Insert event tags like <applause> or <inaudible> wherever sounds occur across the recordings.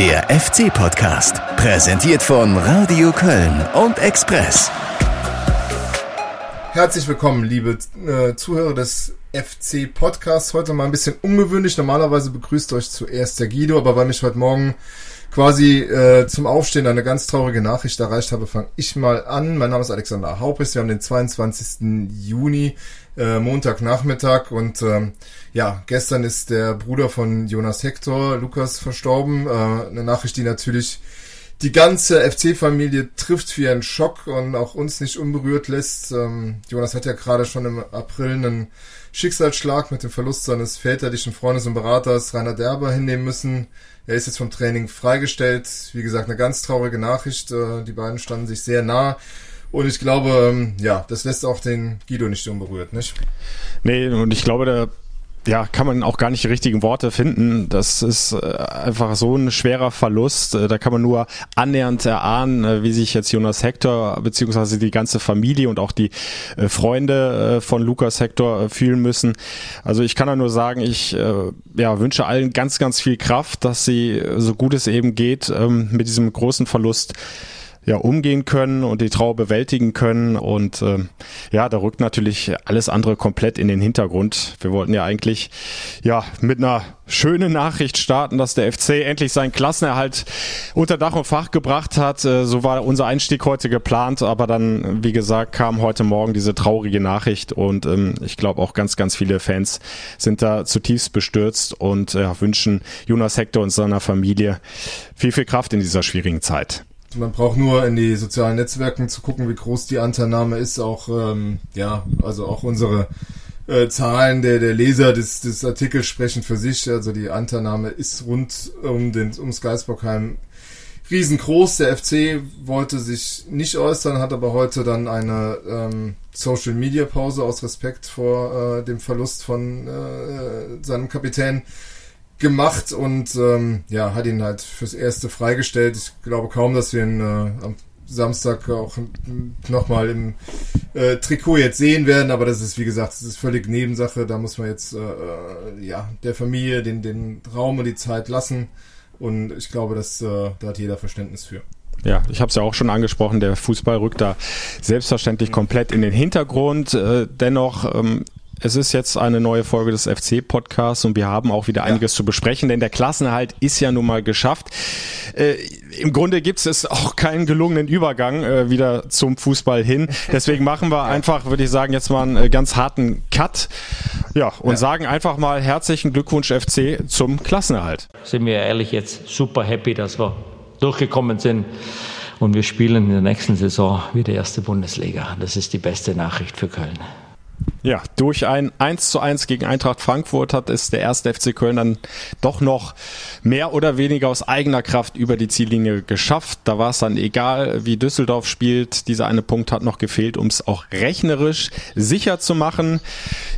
Der FC-Podcast, präsentiert von Radio Köln und Express. Herzlich willkommen, liebe äh, Zuhörer des FC-Podcasts. Heute mal ein bisschen ungewöhnlich. Normalerweise begrüßt euch zuerst der Guido, aber weil mich heute Morgen quasi äh, zum Aufstehen eine ganz traurige Nachricht erreicht habe, fange ich mal an. Mein Name ist Alexander Haupis. Wir haben den 22. Juni, äh, Montagnachmittag und ähm, ja, gestern ist der Bruder von Jonas Hector, Lukas, verstorben. Äh, eine Nachricht, die natürlich die ganze FC-Familie trifft wie ein Schock und auch uns nicht unberührt lässt. Ähm, Jonas hat ja gerade schon im April einen Schicksalsschlag mit dem Verlust seines väterlichen Freundes und Beraters Rainer Derber hinnehmen müssen. Er ist jetzt vom Training freigestellt. Wie gesagt, eine ganz traurige Nachricht. Äh, die beiden standen sich sehr nah. Und ich glaube, ähm, ja, das lässt auch den Guido nicht unberührt, nicht? Nee, und ich glaube, der ja, kann man auch gar nicht die richtigen Worte finden. Das ist äh, einfach so ein schwerer Verlust. Äh, da kann man nur annähernd erahnen, äh, wie sich jetzt Jonas Hector beziehungsweise die ganze Familie und auch die Freunde von Lukas Hector fühlen müssen. Also ich kann da nur sagen, ich ja, wünsche allen ganz, ganz viel Kraft, dass sie so gut es eben geht ähm, mit diesem großen Verlust ja, umgehen können und die Trauer bewältigen können. Und äh, ja, da rückt natürlich alles andere komplett in den Hintergrund. Wir wollten ja eigentlich ja mit einer schönen Nachricht starten, dass der FC endlich seinen Klassenerhalt unter Dach und Fach gebracht hat. Äh, so war unser Einstieg heute geplant, aber dann, wie gesagt, kam heute Morgen diese traurige Nachricht und ähm, ich glaube auch ganz, ganz viele Fans sind da zutiefst bestürzt und äh, wünschen Jonas Hector und seiner Familie viel, viel Kraft in dieser schwierigen Zeit. Man braucht nur in die sozialen Netzwerken zu gucken, wie groß die Anteilnahme ist. Auch ähm, ja, also auch unsere äh, Zahlen der, der Leser des, des Artikels sprechen für sich. Also die Anteilnahme ist rund um den ums Geisbockheim riesengroß. Der FC wollte sich nicht äußern, hat aber heute dann eine ähm, Social Media Pause aus Respekt vor äh, dem Verlust von äh, seinem Kapitän gemacht und ähm, ja, hat ihn halt fürs Erste freigestellt. Ich glaube kaum, dass wir ihn äh, am Samstag auch nochmal im äh, Trikot jetzt sehen werden, aber das ist, wie gesagt, das ist völlig Nebensache. Da muss man jetzt äh, äh, ja der Familie den, den Raum und die Zeit lassen. Und ich glaube, dass, äh, da hat jeder Verständnis für. Ja, ich habe es ja auch schon angesprochen, der Fußball rückt da selbstverständlich komplett in den Hintergrund. Äh, dennoch ähm, es ist jetzt eine neue Folge des FC-Podcasts und wir haben auch wieder einiges ja. zu besprechen, denn der Klassenerhalt ist ja nun mal geschafft. Äh, Im Grunde gibt es auch keinen gelungenen Übergang äh, wieder zum Fußball hin. Deswegen machen wir <laughs> einfach, würde ich sagen, jetzt mal einen äh, ganz harten Cut. Ja, und ja. sagen einfach mal herzlichen Glückwunsch FC zum Klassenerhalt. Sind wir ehrlich jetzt super happy, dass wir durchgekommen sind. Und wir spielen in der nächsten Saison wieder erste Bundesliga. Das ist die beste Nachricht für Köln. Ja, durch ein 1 zu 1 gegen Eintracht Frankfurt hat es der erste FC Köln dann doch noch mehr oder weniger aus eigener Kraft über die Ziellinie geschafft. Da war es dann egal, wie Düsseldorf spielt. Dieser eine Punkt hat noch gefehlt, um es auch rechnerisch sicher zu machen.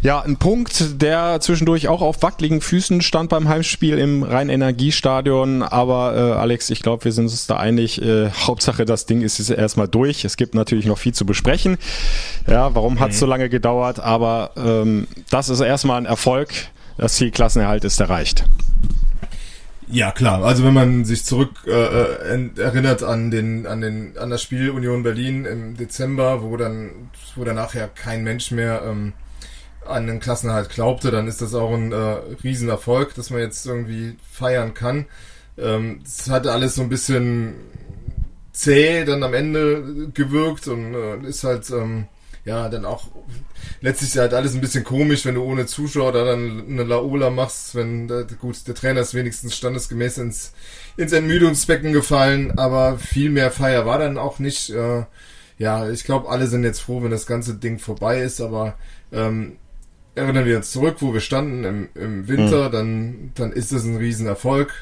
Ja, ein Punkt, der zwischendurch auch auf wackeligen Füßen stand beim Heimspiel im Rhein-Energiestadion. Aber äh, Alex, ich glaube, wir sind uns da einig. Äh, Hauptsache, das Ding ist jetzt erstmal durch. Es gibt natürlich noch viel zu besprechen. Ja, warum hat es so lange gedauert? Aber ähm, das ist erstmal ein Erfolg. Das Ziel Klassenerhalt ist erreicht. Ja, klar. Also wenn man sich zurück äh, äh erinnert an den an den an das Spiel Union Berlin im Dezember, wo dann wo dann nachher kein Mensch mehr ähm, an den Klassenerhalt glaubte, dann ist das auch ein äh, Riesenerfolg, dass man jetzt irgendwie feiern kann. Ähm, es ähm, hat alles so ein bisschen zäh dann am Ende gewirkt und äh, ist halt ähm, ja, dann auch letztlich ist halt alles ein bisschen komisch, wenn du ohne Zuschauer da dann eine Laola machst, wenn, gut, der Trainer ist wenigstens standesgemäß ins, ins Entmüdungsbecken gefallen, aber viel mehr Feier war dann auch nicht. Äh, ja, ich glaube, alle sind jetzt froh, wenn das ganze Ding vorbei ist, aber ähm, erinnern wir uns zurück, wo wir standen im, im Winter, mhm. dann, dann ist es ein Riesenerfolg.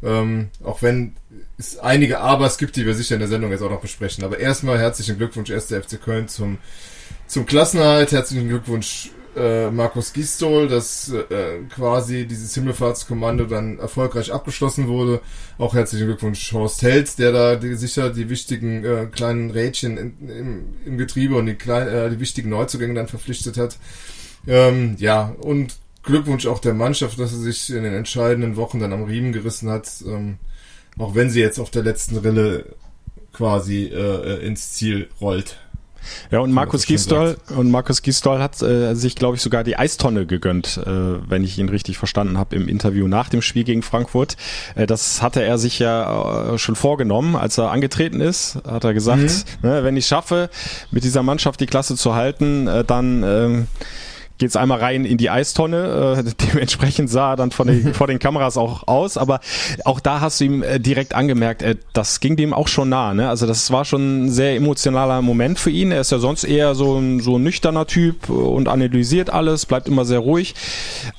Ähm, auch wenn es einige Abers gibt, die wir sicher in der Sendung jetzt auch noch besprechen. Aber erstmal herzlichen Glückwunsch, 1. FC Köln zum zum Klassenerhalt herzlichen Glückwunsch äh, Markus Gistol, dass äh, quasi dieses Himmelfahrtskommando dann erfolgreich abgeschlossen wurde. Auch herzlichen Glückwunsch Horst Held, der da die, sicher die wichtigen äh, kleinen Rädchen in, im, im Getriebe und die, klein, äh, die wichtigen Neuzugänge dann verpflichtet hat. Ähm, ja, und Glückwunsch auch der Mannschaft, dass sie sich in den entscheidenden Wochen dann am Riemen gerissen hat. Ähm, auch wenn sie jetzt auf der letzten Rille quasi äh, ins Ziel rollt. Ja, und Markus Gisdol und Markus Gisdol hat äh, sich, glaube ich, sogar die Eistonne gegönnt, äh, wenn ich ihn richtig verstanden habe im Interview nach dem Spiel gegen Frankfurt. Äh, das hatte er sich ja äh, schon vorgenommen, als er angetreten ist. Hat er gesagt, mhm. ne, wenn ich schaffe, mit dieser Mannschaft die Klasse zu halten, äh, dann äh, geht's einmal rein in die Eistonne. Äh, <laughs> dementsprechend sah er dann von den, <laughs> vor den Kameras auch aus. Aber auch da hast du ihm äh, direkt angemerkt, äh, das ging dem auch schon nah. Ne? Also das war schon ein sehr emotionaler Moment für ihn. Er ist ja sonst eher so ein, so ein nüchterner Typ und analysiert alles, bleibt immer sehr ruhig.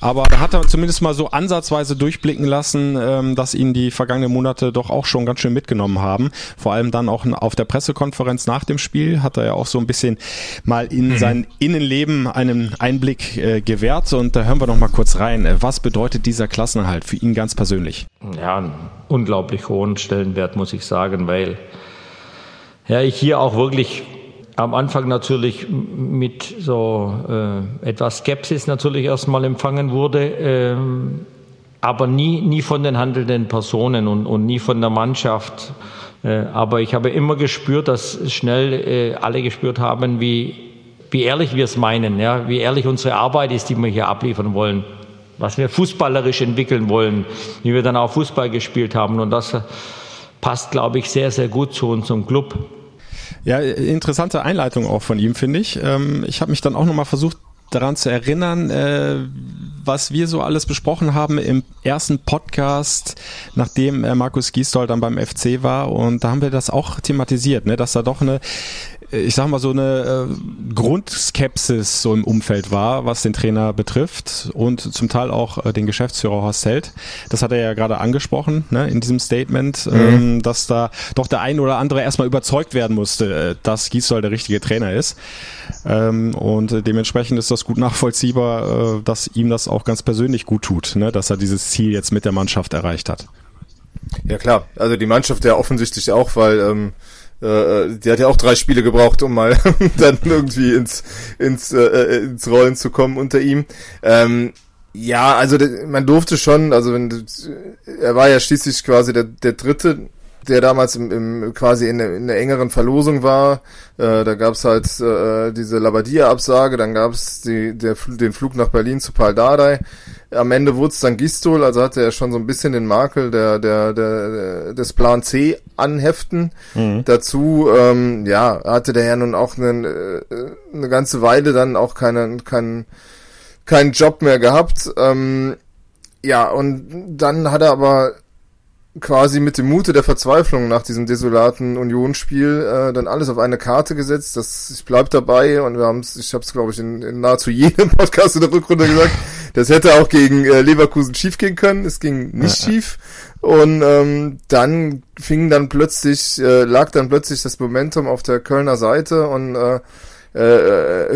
Aber da hat er zumindest mal so ansatzweise durchblicken lassen, ähm, dass ihn die vergangenen Monate doch auch schon ganz schön mitgenommen haben. Vor allem dann auch auf der Pressekonferenz nach dem Spiel hat er ja auch so ein bisschen mal in mhm. sein Innenleben einen Einblick Einblick äh, gewährt und da hören wir noch mal kurz rein. Was bedeutet dieser Klassenerhalt für ihn ganz persönlich? Ja, einen unglaublich hohen Stellenwert, muss ich sagen, weil ja, ich hier auch wirklich am Anfang natürlich mit so äh, etwas Skepsis natürlich erstmal empfangen wurde, äh, aber nie, nie von den handelnden Personen und, und nie von der Mannschaft. Äh, aber ich habe immer gespürt, dass schnell äh, alle gespürt haben, wie wie ehrlich wir es meinen, ja, wie ehrlich unsere Arbeit ist, die wir hier abliefern wollen, was wir fußballerisch entwickeln wollen, wie wir dann auch Fußball gespielt haben. Und das passt, glaube ich, sehr, sehr gut zu unserem Club. Ja, interessante Einleitung auch von ihm, finde ich. Ähm, ich habe mich dann auch nochmal versucht, daran zu erinnern, äh, was wir so alles besprochen haben im ersten Podcast, nachdem äh, Markus Gisdol dann beim FC war. Und da haben wir das auch thematisiert, ne, dass da doch eine ich sag mal, so eine äh, Grundskepsis so im Umfeld war, was den Trainer betrifft und zum Teil auch äh, den Geschäftsführer Horst Held. Das hat er ja gerade angesprochen ne, in diesem Statement, mhm. ähm, dass da doch der ein oder andere erstmal überzeugt werden musste, äh, dass Gisdol der richtige Trainer ist. Ähm, und dementsprechend ist das gut nachvollziehbar, äh, dass ihm das auch ganz persönlich gut tut, ne, dass er dieses Ziel jetzt mit der Mannschaft erreicht hat. Ja klar, also die Mannschaft ja offensichtlich auch, weil ähm, äh, äh, die hat ja auch drei Spiele gebraucht, um mal <laughs> dann irgendwie ins, ins, äh, äh, ins Rollen zu kommen unter ihm. Ähm, ja, also man durfte schon, also wenn er war ja schließlich quasi der, der dritte der damals im, im quasi in, in der engeren Verlosung war. Äh, da gab's halt äh, diese Labadia-Absage, dann gab's die, der, den Flug nach Berlin zu Paul Dardai. Am Ende wurde es dann Gistol, also hatte er schon so ein bisschen den Makel der, der, der, des Plan C anheften. Mhm. Dazu, ähm, ja, hatte der ja nun auch eine, äh, eine ganze Weile dann auch keinen, keinen, keinen Job mehr gehabt. Ähm, ja, und dann hat er aber quasi mit dem Mute der Verzweiflung nach diesem desolaten Unionsspiel äh, dann alles auf eine Karte gesetzt. Das ich bleib dabei und wir haben es, ich habe es glaube ich in, in nahezu jedem <laughs> Podcast in der Rückrunde gesagt. Das hätte auch gegen äh, Leverkusen schief gehen können. Es ging nicht ja. schief und ähm, dann fing dann plötzlich äh, lag dann plötzlich das Momentum auf der Kölner Seite und äh, äh,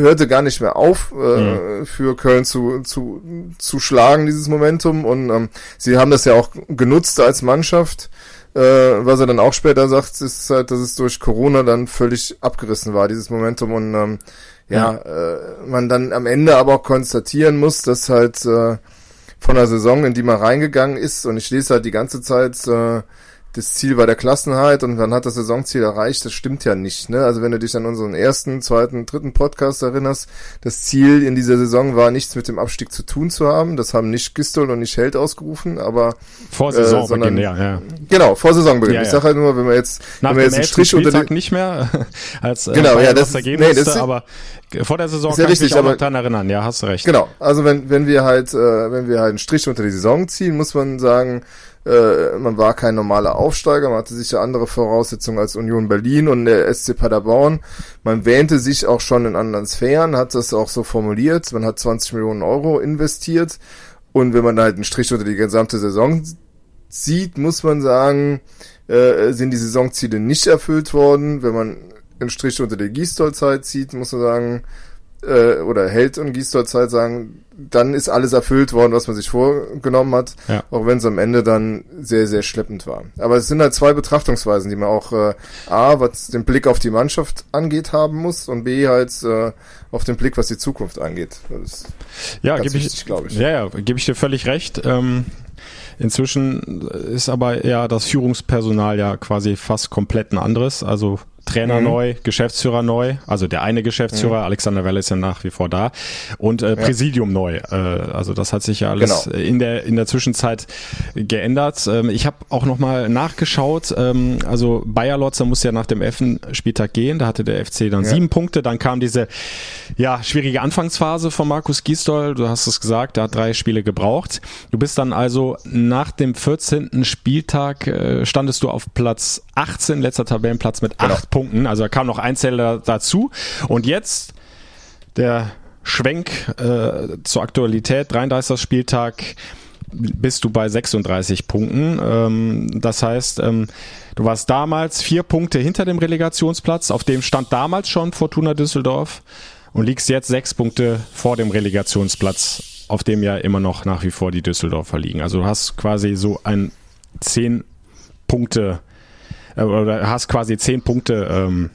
hörte gar nicht mehr auf, äh, mhm. für Köln zu, zu, zu schlagen, dieses Momentum. Und ähm, sie haben das ja auch genutzt als Mannschaft. Äh, was er dann auch später sagt, ist halt, dass es durch Corona dann völlig abgerissen war, dieses Momentum. Und ähm, ja, ja. Äh, man dann am Ende aber auch konstatieren muss, dass halt äh, von der Saison, in die man reingegangen ist, und ich lese halt die ganze Zeit äh, das Ziel war der Klassenheit und man hat das Saisonziel erreicht, das stimmt ja nicht. Ne? Also wenn du dich an unseren ersten, zweiten, dritten Podcast erinnerst, das Ziel in dieser Saison war nichts mit dem Abstieg zu tun zu haben. Das haben nicht Gistol und nicht Held ausgerufen, aber vor Saisonbeginn, äh, sondern, ja, ja. Genau, vor Saisonbeginn. Ja, ja. Ich sage halt nur, wenn wir jetzt, Nach wenn wir jetzt einen Strich unter den nicht mehr <laughs> als äh, genau, ja, das, nee, das ist, aber vor der Saison ist ja kann richtig, ich mich auch noch daran erinnern. Ja, hast du recht. Genau. Also wenn wenn wir halt äh, wenn wir halt einen Strich unter die Saison ziehen, muss man sagen, äh, man war kein normaler Aufsteiger, man hatte sicher andere Voraussetzungen als Union Berlin und der SC Paderborn. Man wähnte sich auch schon in anderen Sphären, hat das auch so formuliert. Man hat 20 Millionen Euro investiert und wenn man halt einen Strich unter die gesamte Saison sieht, muss man sagen, äh, sind die Saisonziele nicht erfüllt worden. Wenn man einen Strich unter die Gießdoll-Zeit zieht, muss man sagen, äh, oder Held und Gießdoll-Zeit sagen, dann ist alles erfüllt worden, was man sich vorgenommen hat, ja. auch wenn es am Ende dann sehr, sehr schleppend war. Aber es sind halt zwei Betrachtungsweisen, die man auch äh, A, was den Blick auf die Mannschaft angeht, haben muss und B, halt äh, auf den Blick, was die Zukunft angeht. ja, gebe ich, glaube ich. Ja, ja, gebe ich dir völlig recht. Ähm Inzwischen ist aber ja das Führungspersonal ja quasi fast komplett ein anderes. Also Trainer mhm. neu, Geschäftsführer neu, also der eine Geschäftsführer, mhm. Alexander Welle ist ja nach wie vor da und äh, Präsidium ja. neu. Äh, also das hat sich ja alles genau. in der in der Zwischenzeit geändert. Ähm, ich habe auch noch mal nachgeschaut. Ähm, also Bayer Lotzer muss ja nach dem elften Spieltag gehen. Da hatte der FC dann ja. sieben Punkte. Dann kam diese ja schwierige Anfangsphase von Markus Gisdol. Du hast es gesagt, der hat drei Spiele gebraucht. Du bist dann also nach dem 14. Spieltag äh, standest du auf Platz 18, letzter Tabellenplatz mit genau. acht Punkten. Also da kam noch ein Zähler dazu. Und jetzt der Schwenk äh, zur Aktualität, 33. Spieltag, bist du bei 36 Punkten. Ähm, das heißt, ähm, du warst damals vier Punkte hinter dem Relegationsplatz, auf dem stand damals schon Fortuna Düsseldorf und liegst jetzt sechs Punkte vor dem Relegationsplatz, auf dem ja immer noch nach wie vor die Düsseldorfer liegen. Also du hast quasi so ein zehn Punkte oder hast quasi zehn Punkte ähm,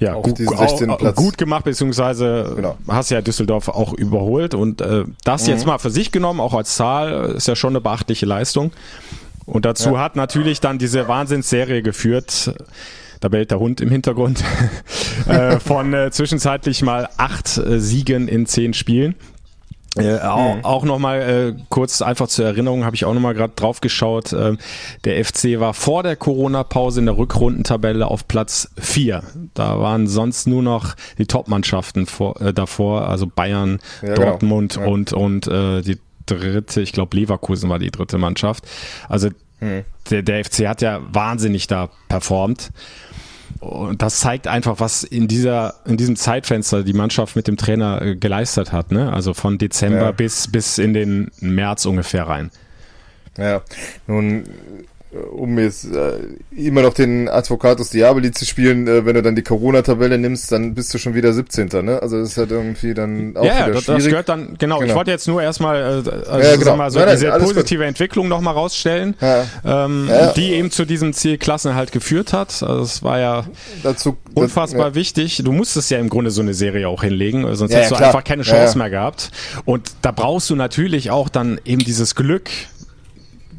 ja, gut, auch, gut gemacht, beziehungsweise genau. hast ja Düsseldorf auch überholt und äh, das mhm. jetzt mal für sich genommen, auch als Zahl, ist ja schon eine beachtliche Leistung. Und dazu ja. hat natürlich dann diese Wahnsinnsserie geführt, da bellt der Hund im Hintergrund, <laughs> äh, von äh, zwischenzeitlich mal acht äh, Siegen in zehn Spielen. Äh, auch, mhm. auch nochmal äh, kurz einfach zur Erinnerung, habe ich auch nochmal gerade drauf geschaut. Äh, der FC war vor der Corona-Pause in der Rückrundentabelle auf Platz 4. Da waren sonst nur noch die Top-Mannschaften vor, äh, davor, also Bayern, ja, genau. Dortmund genau. ja. und, und äh, die dritte, ich glaube Leverkusen war die dritte Mannschaft. Also mhm. der, der FC hat ja wahnsinnig da performt. Und das zeigt einfach, was in dieser, in diesem Zeitfenster die Mannschaft mit dem Trainer äh, geleistet hat, ne? Also von Dezember ja. bis, bis in den März ungefähr rein. Ja, nun um jetzt äh, immer noch den Advocatus Diaboli zu spielen, äh, wenn du dann die Corona-Tabelle nimmst, dann bist du schon wieder 17. Ne? Also das ist halt irgendwie dann auch ja, wieder das, schwierig. das gehört dann, genau, genau. ich wollte jetzt nur erstmal äh, also ja, genau. mal, so nein, diese nein, positive gut. Entwicklung nochmal rausstellen, ja. Ähm, ja. die eben zu diesem Ziel Klassenhalt geführt hat. Also es war ja Dazu, unfassbar das, wichtig. Du musstest ja im Grunde so eine Serie auch hinlegen, sonst hättest du klar. einfach keine Chance mehr gehabt. Und da brauchst du natürlich auch dann eben dieses Glück,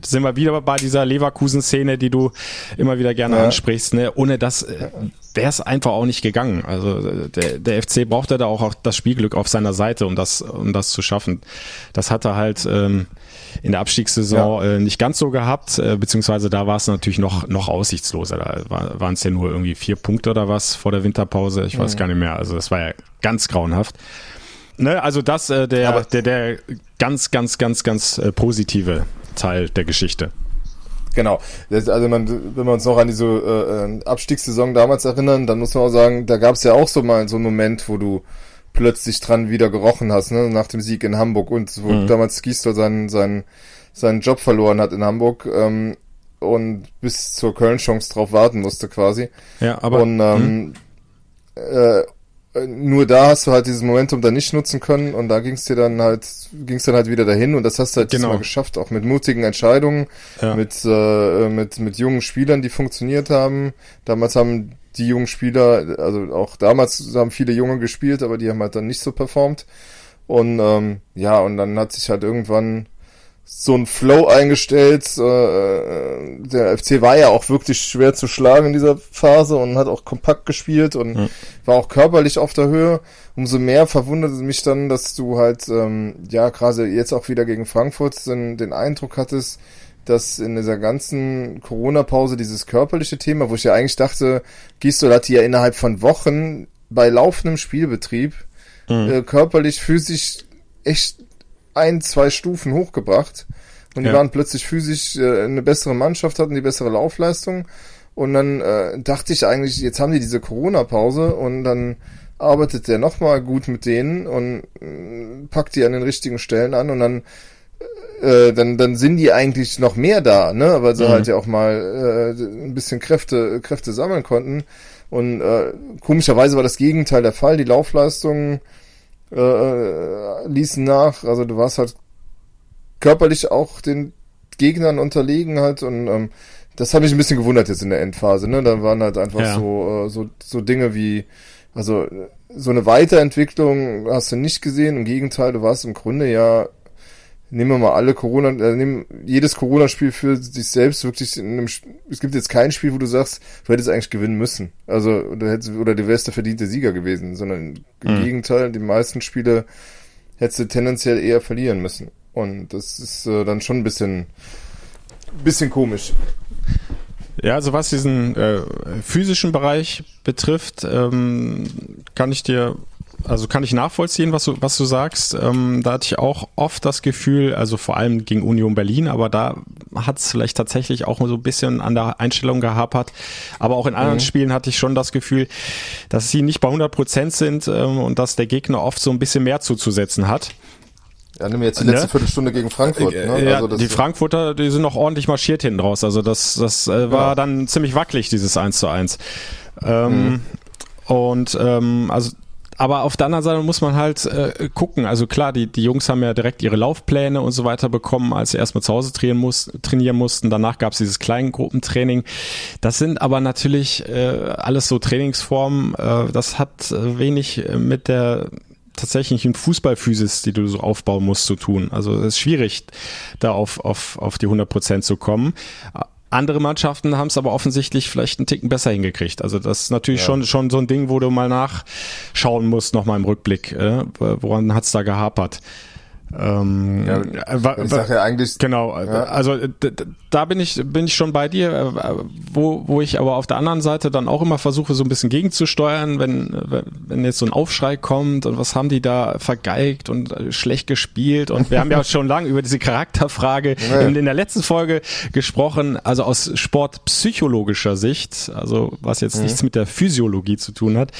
sind wir wieder bei dieser Leverkusen-Szene, die du immer wieder gerne ja. ansprichst. Ne? Ohne das äh, wäre es einfach auch nicht gegangen. Also der, der FC brauchte da auch, auch das Spielglück auf seiner Seite, um das, um das zu schaffen. Das hat er halt ähm, in der Abstiegssaison ja. äh, nicht ganz so gehabt, äh, beziehungsweise da war es natürlich noch, noch aussichtsloser. Da war, waren es ja nur irgendwie vier Punkte oder was vor der Winterpause. Ich weiß mhm. gar nicht mehr. Also das war ja ganz grauenhaft. Ne, also das äh, der, der, der ganz, ganz, ganz, ganz äh, positive Teil der Geschichte. Genau. Also man, wenn wir uns noch an diese äh, äh, Abstiegssaison damals erinnern, dann muss man auch sagen, da gab es ja auch so mal so einen Moment, wo du plötzlich dran wieder gerochen hast, ne, nach dem Sieg in Hamburg und wo mhm. damals Gisdol seinen, seinen, seinen Job verloren hat in Hamburg ähm, und bis zur Köln-Chance drauf warten musste quasi. Ja, aber und ähm, äh, äh, nur da hast du halt dieses Momentum dann nicht nutzen können und da ging es dir dann halt, ging es dann halt wieder dahin und das hast du halt genau. diesmal geschafft, auch mit mutigen Entscheidungen, ja. mit, äh, mit, mit jungen Spielern, die funktioniert haben. Damals haben die jungen Spieler, also auch damals haben viele Junge gespielt, aber die haben halt dann nicht so performt. Und ähm, ja, und dann hat sich halt irgendwann so ein Flow eingestellt. Äh, äh der FC war ja auch wirklich schwer zu schlagen in dieser Phase und hat auch kompakt gespielt und mhm. war auch körperlich auf der Höhe. Umso mehr verwundert es mich dann, dass du halt, ähm, ja, gerade jetzt auch wieder gegen Frankfurt den, den Eindruck hattest, dass in dieser ganzen Corona-Pause dieses körperliche Thema, wo ich ja eigentlich dachte, Gisdol hat die ja innerhalb von Wochen bei laufendem Spielbetrieb mhm. äh, körperlich, physisch echt ein, zwei Stufen hochgebracht. Und die ja. waren plötzlich physisch äh, eine bessere Mannschaft, hatten die bessere Laufleistung. Und dann äh, dachte ich eigentlich, jetzt haben die diese Corona-Pause und dann arbeitet der nochmal gut mit denen und äh, packt die an den richtigen Stellen an und dann äh, dann, dann sind die eigentlich noch mehr da, ne? Weil sie mhm. halt ja auch mal äh, ein bisschen Kräfte, Kräfte sammeln konnten. Und äh, komischerweise war das Gegenteil der Fall. Die Laufleistung äh, äh, ließen nach. Also du warst halt körperlich auch den Gegnern unterlegen halt und ähm, das habe ich ein bisschen gewundert jetzt in der Endphase. Ne? Da waren halt einfach ja. so, äh, so so Dinge wie also so eine Weiterentwicklung hast du nicht gesehen. Im Gegenteil, du warst im Grunde ja nehmen wir mal alle Corona, äh, nehmen jedes Corona-Spiel für sich selbst wirklich in einem, es gibt jetzt kein Spiel, wo du sagst, du hättest eigentlich gewinnen müssen. Also, oder, hättest, oder du wärst der verdiente Sieger gewesen, sondern im mhm. Gegenteil, die meisten Spiele hättest du tendenziell eher verlieren müssen. Und das ist äh, dann schon ein bisschen, bisschen komisch. Ja, also was diesen äh, physischen Bereich betrifft, ähm, kann ich dir also kann ich nachvollziehen, was du, was du sagst. Ähm, da hatte ich auch oft das Gefühl, also vor allem gegen Union Berlin, aber da hat es vielleicht tatsächlich auch so ein bisschen an der Einstellung gehapert. Aber auch in anderen mhm. Spielen hatte ich schon das Gefühl, dass sie nicht bei 100 Prozent sind ähm, und dass der Gegner oft so ein bisschen mehr zuzusetzen hat. Ja, nimm jetzt die letzte ne? Viertelstunde gegen Frankfurt. Äh, ne? Ja, also die Frankfurter, die sind noch ordentlich marschiert hinten raus. Also das, das äh, war ja. dann ziemlich wackelig, dieses 1 zu 1. Ähm, mhm. Und ähm, also aber auf der anderen Seite muss man halt äh, gucken. Also klar, die, die Jungs haben ja direkt ihre Laufpläne und so weiter bekommen, als sie erstmal zu Hause trainieren, muss, trainieren mussten. Danach gab es dieses Kleingruppentraining. Das sind aber natürlich äh, alles so Trainingsformen. Äh, das hat wenig mit der tatsächlichen Fußballphysis, die du so aufbauen musst, zu tun. Also es ist schwierig, da auf, auf, auf die 100 Prozent zu kommen. Andere Mannschaften haben es aber offensichtlich vielleicht einen Ticken besser hingekriegt. Also das ist natürlich ja. schon schon so ein Ding, wo du mal nachschauen musst, nochmal im Rückblick, äh, woran hat's da gehapert. Ähm, ja, äh, ich sage ja eigentlich genau. Ja. Also da bin ich bin ich schon bei dir, äh, wo wo ich aber auf der anderen Seite dann auch immer versuche so ein bisschen gegenzusteuern, wenn wenn jetzt so ein Aufschrei kommt und was haben die da vergeigt und äh, schlecht gespielt und wir haben ja <laughs> schon lange über diese Charakterfrage ja. in, in der letzten Folge gesprochen, also aus sportpsychologischer Sicht, also was jetzt mhm. nichts mit der Physiologie zu tun hat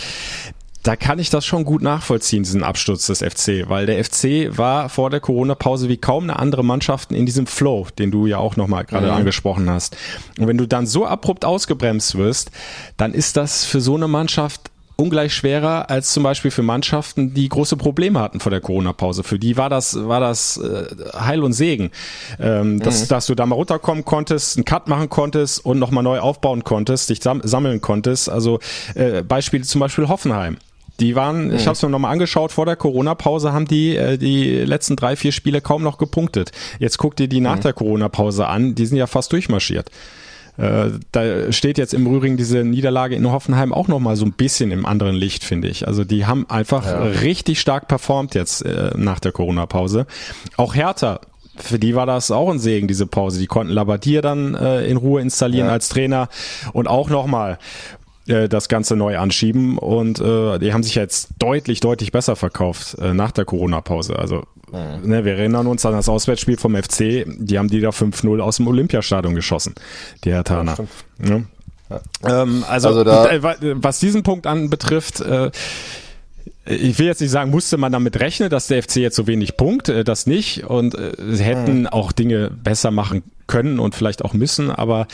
da kann ich das schon gut nachvollziehen, diesen Absturz des FC, weil der FC war vor der Corona-Pause wie kaum eine andere Mannschaft in diesem Flow, den du ja auch nochmal gerade mhm. angesprochen hast. Und wenn du dann so abrupt ausgebremst wirst, dann ist das für so eine Mannschaft ungleich schwerer als zum Beispiel für Mannschaften, die große Probleme hatten vor der Corona-Pause. Für die war das, war das äh, Heil und Segen, ähm, dass, mhm. dass du da mal runterkommen konntest, einen Cut machen konntest und nochmal neu aufbauen konntest, dich sam sammeln konntest. Also äh, Beispiele zum Beispiel Hoffenheim. Die waren, mhm. ich habe es mir nochmal angeschaut, vor der Corona-Pause haben die äh, die letzten drei, vier Spiele kaum noch gepunktet. Jetzt guck dir die nach mhm. der Corona-Pause an, die sind ja fast durchmarschiert. Äh, da steht jetzt im Übrigen diese Niederlage in Hoffenheim auch nochmal so ein bisschen im anderen Licht, finde ich. Also die haben einfach ja. richtig stark performt jetzt äh, nach der Corona-Pause. Auch Hertha für die war das auch ein Segen, diese Pause. Die konnten Labadier dann äh, in Ruhe installieren ja. als Trainer und auch nochmal äh, das Ganze neu anschieben und äh, die haben sich jetzt deutlich, deutlich besser verkauft äh, nach der Corona-Pause. Also mhm. ne, wir erinnern uns an das Auswärtsspiel vom FC, die haben die da 5-0 aus dem Olympiastadion geschossen, die Herr Tana. Ja, ja. Ja. Ähm, also, also da, äh, was diesen Punkt anbetrifft, äh, ich will jetzt nicht sagen, musste man damit rechnen, dass der FC jetzt so wenig punkt, äh, das nicht. Und sie hätten mhm. auch Dinge besser machen können und vielleicht auch müssen, aber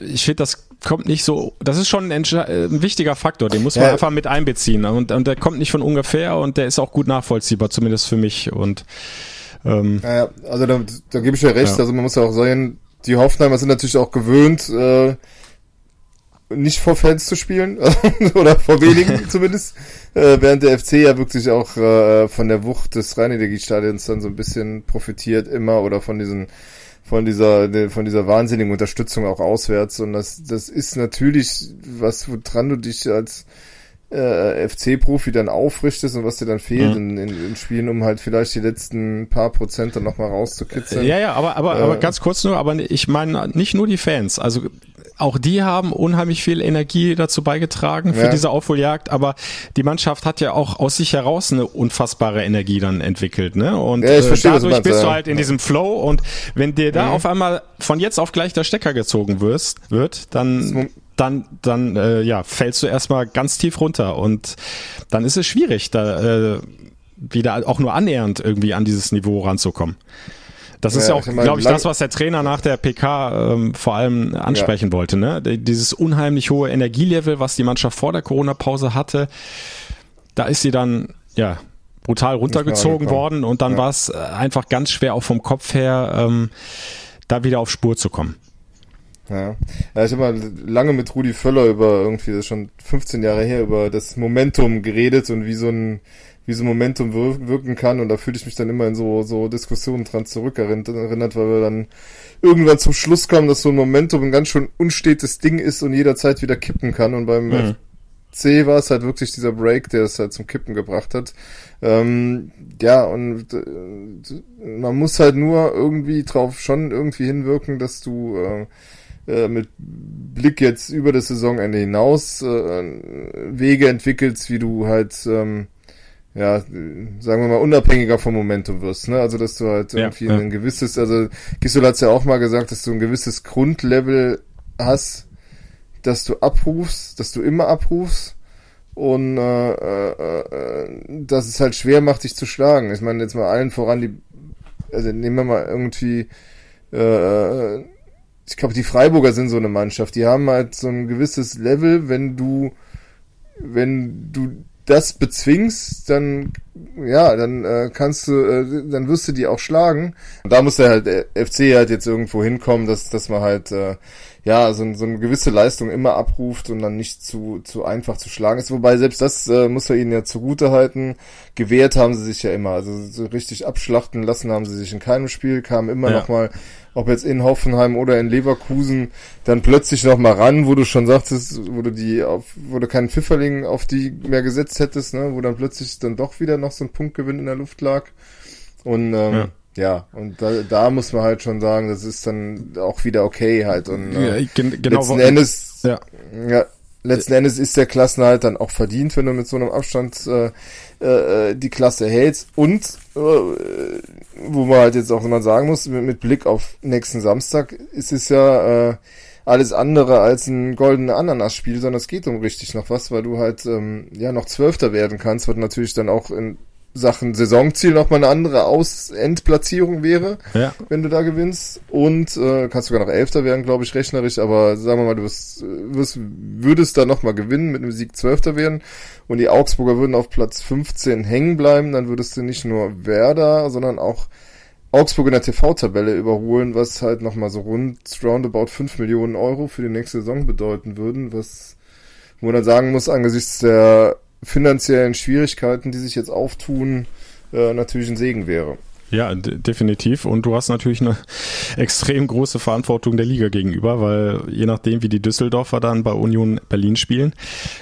ich finde, das kommt nicht so, das ist schon ein, ein wichtiger Faktor, den muss man ja. einfach mit einbeziehen. Und, und der kommt nicht von ungefähr und der ist auch gut nachvollziehbar, zumindest für mich. Und ähm, ja, also da, da gebe ich dir recht, ja. also man muss ja auch sagen, die Hoffenheimer sind natürlich auch gewöhnt, äh, nicht vor Fans zu spielen, <laughs> oder vor wenigen <laughs> zumindest, äh, während der FC ja wirklich auch äh, von der Wucht des Rheinenergiestadions dann so ein bisschen profitiert immer oder von diesen von dieser von dieser wahnsinnigen Unterstützung auch auswärts. Und das das ist natürlich was woran du dich als äh, FC-Profi dann aufrichtest und was dir dann fehlt mhm. in, in, in, Spielen, um halt vielleicht die letzten paar Prozent dann nochmal rauszukitzeln. Ja, ja, aber, aber, äh, aber ganz kurz nur, aber ich meine nicht nur die Fans, also auch die haben unheimlich viel Energie dazu beigetragen für ja. diese Aufholjagd, aber die Mannschaft hat ja auch aus sich heraus eine unfassbare Energie dann entwickelt, ne? Und ja, äh, dadurch bist du halt in diesem Flow und wenn dir da mhm. auf einmal von jetzt auf gleich der Stecker gezogen wirst, wird, dann dann, dann äh, ja, fällst du erstmal ganz tief runter und dann ist es schwierig, da äh, wieder auch nur annähernd irgendwie an dieses Niveau ranzukommen. Das ist ja, auch, glaube ich, das, was der Trainer nach der PK ähm, vor allem ansprechen ja. wollte. Ne? Dieses unheimlich hohe Energielevel, was die Mannschaft vor der Corona-Pause hatte, da ist sie dann ja brutal runtergezogen worden und dann ja. war es äh, einfach ganz schwer auch vom Kopf her, ähm, da wieder auf Spur zu kommen. Ja. ja, ich habe mal lange mit Rudi Völler über irgendwie, das ist schon 15 Jahre her, über das Momentum geredet und wie so ein, wie so ein Momentum wirken kann und da fühle ich mich dann immer in so, so Diskussionen dran zurückerinnert, weil wir dann irgendwann zum Schluss kommen, dass so ein Momentum ein ganz schön unstetes Ding ist und jederzeit wieder kippen kann und beim mhm. FC war es halt wirklich dieser Break, der es halt zum Kippen gebracht hat. Ähm, ja, und äh, man muss halt nur irgendwie drauf schon irgendwie hinwirken, dass du äh, äh, mit Blick jetzt über das Saisonende hinaus äh, Wege entwickelst, wie du halt ähm, ja, sagen wir mal, unabhängiger vom Momentum wirst, ne? Also dass du halt irgendwie ja, ja. ein gewisses, also Gisol hat's ja auch mal gesagt, dass du ein gewisses Grundlevel hast, dass du abrufst, dass du immer abrufst und äh, äh, äh, dass es halt schwer macht, dich zu schlagen. Ich meine, jetzt mal allen voran die, also nehmen wir mal irgendwie äh, ich glaube, die Freiburger sind so eine Mannschaft. Die haben halt so ein gewisses Level, wenn du, wenn du das bezwingst, dann ja, dann äh, kannst du, äh, dann wirst du die auch schlagen. Und da muss der halt der FC halt jetzt irgendwo hinkommen, dass dass man halt äh, ja so, so eine gewisse Leistung immer abruft und dann nicht zu zu einfach zu schlagen ist. Wobei selbst das äh, muss er ihnen ja zugute halten. Gewehrt haben sie sich ja immer, also so richtig abschlachten lassen haben sie sich in keinem Spiel, kamen immer ja. noch mal ob jetzt in Hoffenheim oder in Leverkusen, dann plötzlich noch mal ran, wo du schon sagtest, wo du die auf, wo du keinen Pfifferling auf die mehr gesetzt hättest, ne, wo dann plötzlich dann doch wieder noch so ein Punktgewinn in der Luft lag. Und ähm, ja. ja, und da, da muss man halt schon sagen, das ist dann auch wieder okay halt. Und äh, ja, gen genau, letzten Endes, ja. ja, letzten Endes ist der Klassenhalt dann auch verdient, wenn du mit so einem Abstand äh, äh, die Klasse hältst. Und äh, wo man halt jetzt auch mal sagen muss, mit, mit, Blick auf nächsten Samstag, ist es ja äh, alles andere als ein goldener Ananas-Spiel, sondern es geht um richtig noch was, weil du halt ähm, ja noch Zwölfter werden kannst, was natürlich dann auch in Sachen Saisonziel nochmal eine andere Aus-Endplatzierung wäre, ja. wenn du da gewinnst. Und äh, kannst sogar noch Elfter werden, glaube ich, rechnerisch. Aber sagen wir mal, du wirst, wirst, würdest da nochmal gewinnen, mit einem Sieg Zwölfter werden. Und die Augsburger würden auf Platz 15 hängen bleiben. Dann würdest du nicht nur Werder, sondern auch Augsburg in der TV-Tabelle überholen, was halt nochmal so rund roundabout 5 Millionen Euro für die nächste Saison bedeuten würden, was wo man dann sagen muss, angesichts der finanziellen Schwierigkeiten, die sich jetzt auftun, äh, natürlich ein Segen wäre. Ja, definitiv. Und du hast natürlich eine <laughs> extrem große Verantwortung der Liga gegenüber, weil je nachdem, wie die Düsseldorfer dann bei Union Berlin spielen,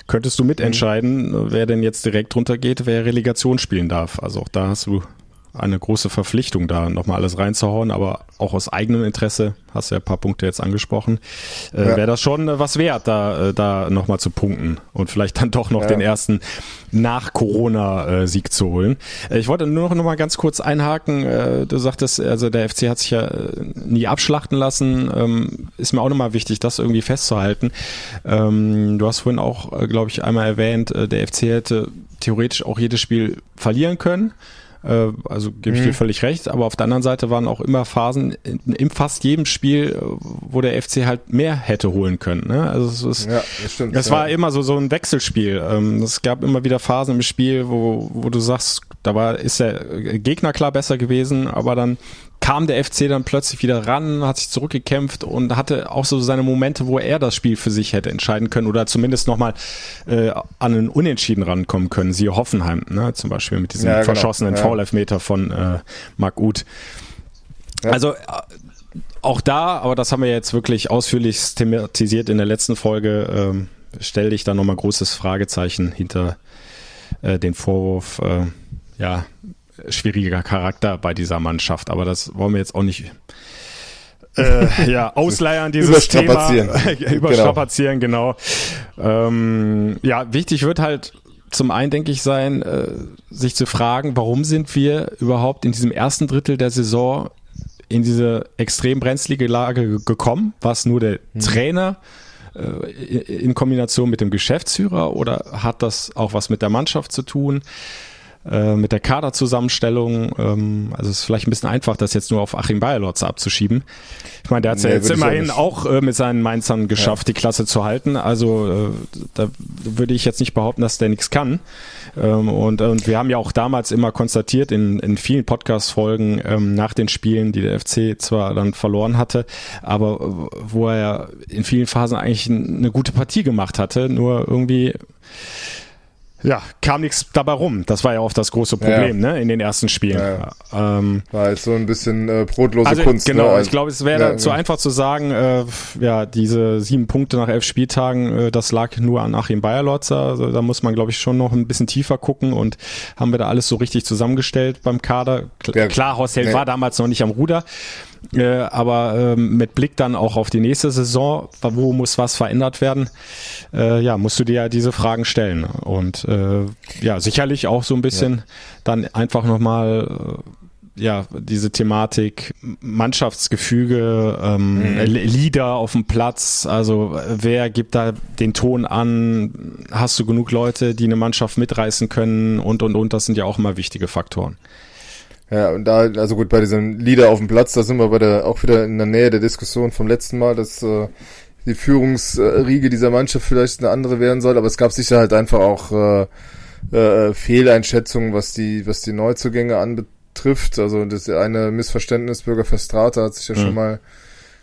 könntest du mitentscheiden, mhm. wer denn jetzt direkt runtergeht, wer Relegation spielen darf. Also auch da hast du eine große Verpflichtung, da nochmal alles reinzuhauen, aber auch aus eigenem Interesse, hast ja ein paar Punkte jetzt angesprochen, äh, ja. wäre das schon äh, was wert, da, äh, da nochmal zu punkten und vielleicht dann doch noch ja. den ersten Nach-Corona-Sieg zu holen. Äh, ich wollte nur noch, noch mal ganz kurz einhaken, du sagtest, also der FC hat sich ja nie abschlachten lassen, ähm, ist mir auch nochmal wichtig, das irgendwie festzuhalten. Ähm, du hast vorhin auch, glaube ich, einmal erwähnt, äh, der FC hätte theoretisch auch jedes Spiel verlieren können. Äh, also gebe ich mhm. dir völlig recht. Aber auf der anderen Seite waren auch immer Phasen in, in, fast jedem Spiel, äh, wo der FC halt mehr hätte holen können. Ne? Also es, ist, ja, stimmt. Es ja. war immer so so ein Wechselspiel. Ähm, es gab immer wieder Phasen im Spiel, wo, wo du sagst, da war ist der Gegner klar besser gewesen, aber dann kam der FC dann plötzlich wieder ran, hat sich zurückgekämpft und hatte auch so seine Momente, wo er das Spiel für sich hätte entscheiden können oder zumindest nochmal äh, an einen Unentschieden rankommen können. Siehe Hoffenheim, ne? zum Beispiel mit diesem ja, genau. verschossenen ja. Foul-Elfmeter von äh, Marc Uth. Ja. Also äh, auch da, aber das haben wir jetzt wirklich ausführlich thematisiert in der letzten Folge, ähm, stelle ich da nochmal großes Fragezeichen hinter äh, den Vorwurf, äh, ja, schwieriger Charakter bei dieser Mannschaft. Aber das wollen wir jetzt auch nicht äh, <laughs> ja, ausleiern dieses überstrapazieren. Thema. <laughs> überstrapazieren, genau. genau. Ähm, ja, wichtig wird halt zum einen, denke ich, sein, äh, sich zu fragen, warum sind wir überhaupt in diesem ersten Drittel der Saison in diese extrem brenzlige Lage gekommen? War es nur der hm. Trainer äh, in Kombination mit dem Geschäftsführer oder hat das auch was mit der Mannschaft zu tun? Äh, mit der Kaderzusammenstellung. Ähm, also es ist vielleicht ein bisschen einfach, das jetzt nur auf Achim Bayerlotz abzuschieben. Ich meine, der hat es nee, ja jetzt immerhin auch, auch äh, mit seinen Mainzern geschafft, ja. die Klasse zu halten. Also äh, da würde ich jetzt nicht behaupten, dass der nichts kann. Ähm, und, und wir haben ja auch damals immer konstatiert in, in vielen Podcast-Folgen ähm, nach den Spielen, die der FC zwar dann verloren hatte, aber wo er in vielen Phasen eigentlich eine gute Partie gemacht hatte, nur irgendwie ja, kam nichts dabei rum. Das war ja oft das große Problem, ja. ne, in den ersten Spielen. Ja. Ähm, war halt so ein bisschen äh, brotlose also, Kunst. Genau, ne? ich glaube, es wäre ja, zu einfach zu sagen, äh, ja, diese sieben Punkte nach elf Spieltagen, äh, das lag nur an Achim Bayerlotzer. Also, da muss man, glaube ich, schon noch ein bisschen tiefer gucken und haben wir da alles so richtig zusammengestellt beim Kader. Klar, Horst Held war damals noch nicht am Ruder. Äh, aber äh, mit Blick dann auch auf die nächste Saison, wo muss was verändert werden, äh, ja, musst du dir ja diese Fragen stellen. Und äh, ja, sicherlich auch so ein bisschen ja. dann einfach nochmal äh, ja, diese Thematik Mannschaftsgefüge, ähm, mhm. Leader auf dem Platz, also wer gibt da den Ton an, hast du genug Leute, die eine Mannschaft mitreißen können und und und, das sind ja auch immer wichtige Faktoren. Ja, und da, also gut, bei diesem Leader auf dem Platz, da sind wir bei der, auch wieder in der Nähe der Diskussion vom letzten Mal, dass äh, die Führungsriege dieser Mannschaft vielleicht eine andere werden soll, aber es gab sicher halt einfach auch äh, äh, Fehleinschätzungen, was die, was die Neuzugänge anbetrifft. Also das eine Missverständnis, Bürger Verstrata hat sich ja mhm. schon mal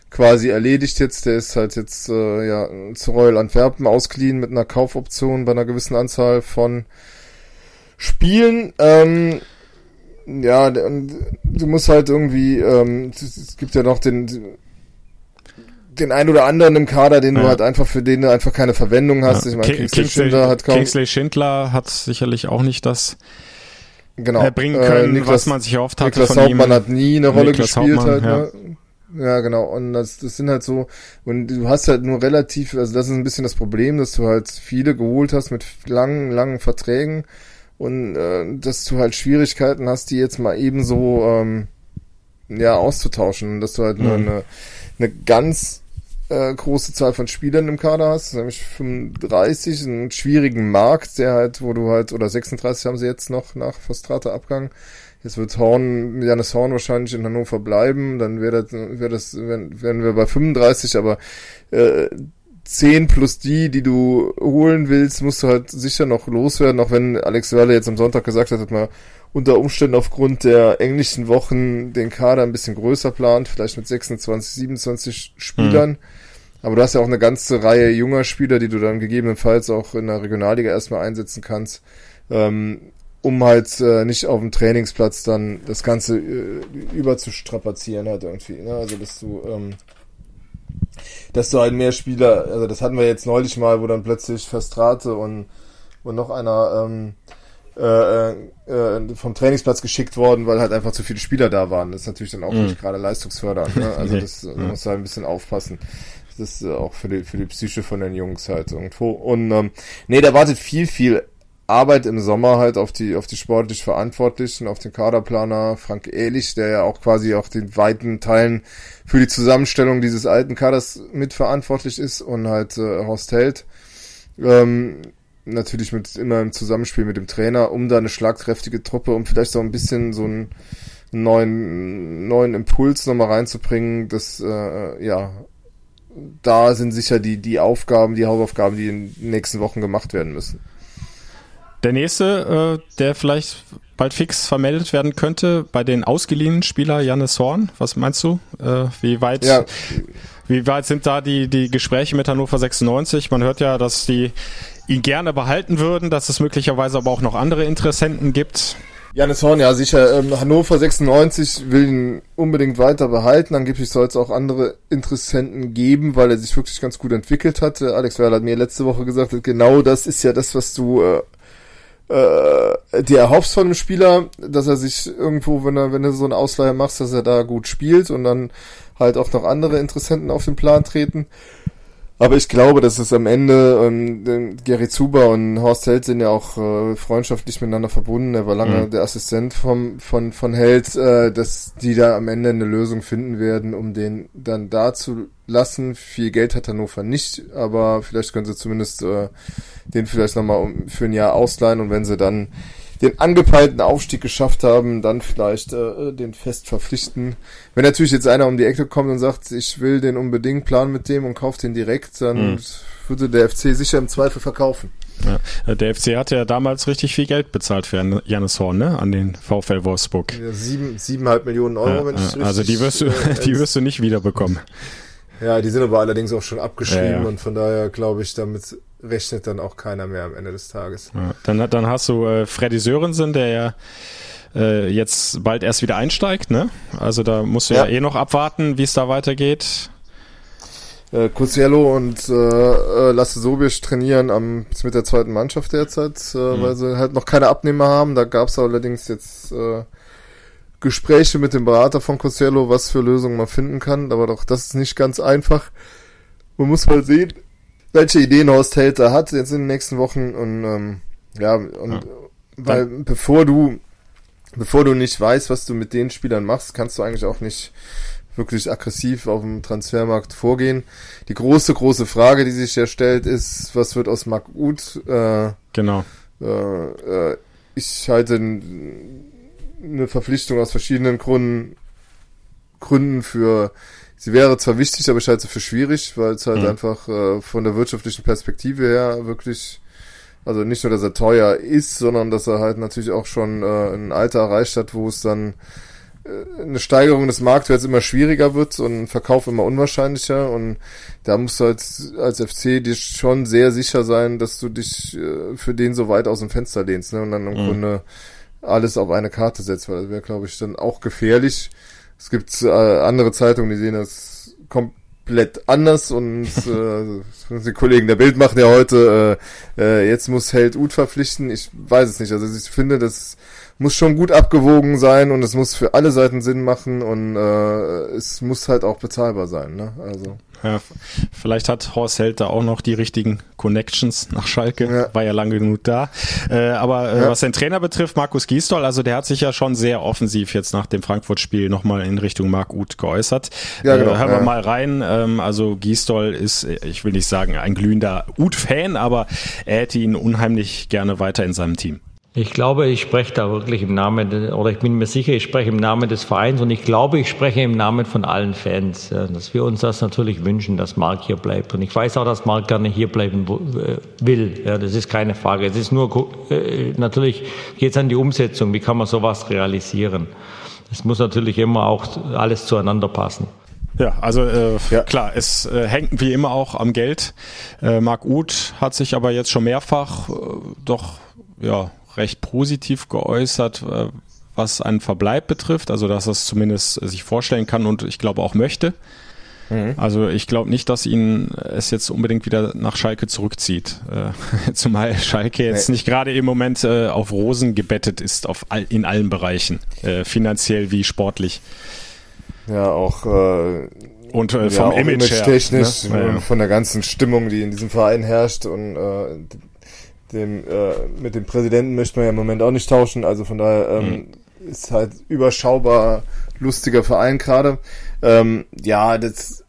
quasi erledigt jetzt. Der ist halt jetzt äh, ja zu Royal Antwerpen ausgeliehen mit einer Kaufoption bei einer gewissen Anzahl von Spielen. Ähm, ja, und du musst halt irgendwie, ähm, es gibt ja noch den, den ein oder anderen im Kader, den ja. du halt einfach für den du einfach keine Verwendung hast. Ja. Ich meine, Kingsley, Schindler hat kaum. Kingsley Schindler hat sicherlich auch nicht das genau. erbringen können, äh, Niklas, was man sich erhofft hatte. Niklas von Hauptmann ihm. hat nie eine Rolle Niklas gespielt Hauptmann, halt, ne? Ja, genau. Und das, das sind halt so, und du hast halt nur relativ, also das ist ein bisschen das Problem, dass du halt viele geholt hast mit langen, langen Verträgen und äh, dass du halt Schwierigkeiten hast, die jetzt mal ebenso ähm, ja auszutauschen, dass du halt mhm. eine, eine ganz äh, große Zahl von Spielern im Kader hast, nämlich 35, einen schwierigen Markt, der halt, wo du halt, oder 36 haben sie jetzt noch nach Fastrate Abgang. Jetzt wird Horn, Janis Horn wahrscheinlich in Hannover bleiben, dann wäre das, wäre das, wären wir bei 35, aber äh, 10 plus die, die du holen willst, musst du halt sicher noch loswerden, auch wenn Alex Werle jetzt am Sonntag gesagt hat, dass man unter Umständen aufgrund der englischen Wochen den Kader ein bisschen größer plant, vielleicht mit 26, 27 Spielern. Mhm. Aber du hast ja auch eine ganze Reihe junger Spieler, die du dann gegebenenfalls auch in der Regionalliga erstmal einsetzen kannst, ähm, um halt äh, nicht auf dem Trainingsplatz dann das Ganze äh, überzustrapazieren halt irgendwie. Ne? Also dass du ähm, dass du halt mehr Spieler, also das hatten wir jetzt neulich mal, wo dann plötzlich Verstrate und, und noch einer ähm, äh, äh, vom Trainingsplatz geschickt worden, weil halt einfach zu viele Spieler da waren. Das ist natürlich dann auch mhm. nicht gerade leistungsfördernd. Ne? Also das <laughs> nee. muss halt ein bisschen aufpassen. Das ist auch für die, für die Psyche von den Jungs halt irgendwo. Und ähm, nee, da wartet viel, viel Arbeit im Sommer halt auf die, auf die sportlich Verantwortlichen, auf den Kaderplaner Frank Ehlich, der ja auch quasi auch den weiten Teilen für die Zusammenstellung dieses alten Kaders mitverantwortlich ist und halt äh, Horst Held. Ähm, natürlich mit immer im Zusammenspiel mit dem Trainer, um da eine schlagkräftige Truppe, um vielleicht so ein bisschen so einen neuen, neuen Impuls nochmal reinzubringen, das, äh, ja, da sind sicher die, die Aufgaben, die Hausaufgaben, die in den nächsten Wochen gemacht werden müssen. Der nächste, äh, der vielleicht bald fix vermeldet werden könnte, bei den ausgeliehenen Spieler Jannis Horn. Was meinst du? Äh, wie weit, ja. wie weit sind da die, die Gespräche mit Hannover 96? Man hört ja, dass die ihn gerne behalten würden, dass es möglicherweise aber auch noch andere Interessenten gibt. Janis Horn, ja sicher. Ähm, Hannover 96 will ihn unbedingt weiter behalten. Angeblich soll es auch andere Interessenten geben, weil er sich wirklich ganz gut entwickelt hat. Alex Werler hat mir letzte Woche gesagt, genau das ist ja das, was du äh, äh, dir erhoffst von dem Spieler, dass er sich irgendwo, wenn er, wenn du so eine Ausleihe machst, dass er da gut spielt und dann halt auch noch andere Interessenten auf den Plan treten. Aber ich glaube, dass es am Ende, ähm, Gary Zuber und Horst Held sind ja auch äh, freundschaftlich miteinander verbunden. Er war lange mhm. der Assistent vom, von, von Held, äh, dass die da am Ende eine Lösung finden werden, um den dann da zu lassen. Viel Geld hat Hannover nicht, aber vielleicht können sie zumindest äh, den vielleicht nochmal für ein Jahr ausleihen und wenn sie dann den angepeilten Aufstieg geschafft haben, dann vielleicht äh, den fest verpflichten. Wenn natürlich jetzt einer um die Ecke kommt und sagt, ich will den unbedingt planen mit dem und kauft den direkt, dann mhm. würde der FC sicher im Zweifel verkaufen. Ja, der FC hat ja damals richtig viel Geld bezahlt für Janis Horn, ne? An den VfL Wolfsburg. Ja, sieben, siebeneinhalb Millionen Euro, ja, wenn ich richtig, Also die wirst du, äh, <laughs> die wirst du nicht wiederbekommen. Ja, die sind aber allerdings auch schon abgeschrieben und von daher glaube ich, damit rechnet dann auch keiner mehr am Ende des Tages. dann, dann hast du äh, Freddy Sörensen, der ja äh, jetzt bald erst wieder einsteigt, ne? Also da musst du ja, ja eh noch abwarten, wie es da weitergeht äh, Cusiello und äh, äh, Lasse Sobisch trainieren am, mit der zweiten Mannschaft derzeit, äh, mhm. weil sie halt noch keine Abnehmer haben. Da gab es allerdings jetzt äh, Gespräche mit dem Berater von Cusiello, was für Lösungen man finden kann. Aber doch, das ist nicht ganz einfach. Man muss mal sehen, welche Ideen Horst Helter hat jetzt in den nächsten Wochen. Und ähm, ja, und ja. weil bevor du bevor du nicht weißt, was du mit den Spielern machst, kannst du eigentlich auch nicht wirklich aggressiv auf dem Transfermarkt vorgehen. Die große, große Frage, die sich ja stellt, ist, was wird aus Mark Uth? Äh, genau. Äh, äh, ich halte eine Verpflichtung aus verschiedenen Gründen, Gründen für, sie wäre zwar wichtig, aber ich halte sie für schwierig, weil es halt mhm. einfach äh, von der wirtschaftlichen Perspektive her wirklich, also nicht nur, dass er teuer ist, sondern dass er halt natürlich auch schon äh, ein Alter erreicht hat, wo es dann äh, eine Steigerung des Marktwerts immer schwieriger wird und Verkauf immer unwahrscheinlicher und da musst du halt als FC dir schon sehr sicher sein, dass du dich äh, für den so weit aus dem Fenster lehnst ne? und dann im mhm. Grunde alles auf eine Karte setzt, weil das wäre, glaube ich, dann auch gefährlich. Es gibt äh, andere Zeitungen, die sehen das komplett anders und <laughs> äh, die Kollegen der Bild machen ja heute, äh, äh, jetzt muss Held Ut verpflichten. Ich weiß es nicht. Also ich finde, dass muss schon gut abgewogen sein und es muss für alle Seiten Sinn machen und äh, es muss halt auch bezahlbar sein. Ne? Also. Ja, vielleicht hat Horst Held da auch noch die richtigen Connections nach Schalke, ja. war ja lange genug da. Äh, aber äh, ja. was den Trainer betrifft, Markus Gisdol, also der hat sich ja schon sehr offensiv jetzt nach dem Frankfurt-Spiel nochmal in Richtung Marc Uth geäußert. Ja, genau. Äh, hören wir mal rein. Ähm, also Gisdol ist, ich will nicht sagen ein glühender Uth-Fan, aber er hätte ihn unheimlich gerne weiter in seinem Team. Ich glaube, ich spreche da wirklich im Namen, oder ich bin mir sicher, ich spreche im Namen des Vereins und ich glaube, ich spreche im Namen von allen Fans, dass wir uns das natürlich wünschen, dass Marc hier bleibt. Und ich weiß auch, dass Marc gerne hier bleiben äh, will. Ja, das ist keine Frage. Es ist nur, äh, natürlich geht es an die Umsetzung. Wie kann man sowas realisieren? Es muss natürlich immer auch alles zueinander passen. Ja, also äh, ja. klar, es äh, hängt wie immer auch am Geld. Äh, Marc Uth hat sich aber jetzt schon mehrfach äh, doch ja recht positiv geäußert, äh, was einen Verbleib betrifft, also dass er es zumindest sich vorstellen kann und ich glaube auch möchte. Mhm. Also ich glaube nicht, dass ihn es jetzt unbedingt wieder nach Schalke zurückzieht. Äh, <laughs> zumal Schalke jetzt nee. nicht gerade im Moment äh, auf Rosen gebettet ist auf all, in allen Bereichen, äh, finanziell wie sportlich. Ja, auch äh, und äh, vom ja, Image, Image technisch, her, ne? von der ganzen Stimmung, die in diesem Verein herrscht und dem, äh, mit dem Präsidenten möchte man ja im Moment auch nicht tauschen, also von daher ähm, mhm. ist halt überschaubar lustiger Verein gerade. Ähm, ja, das,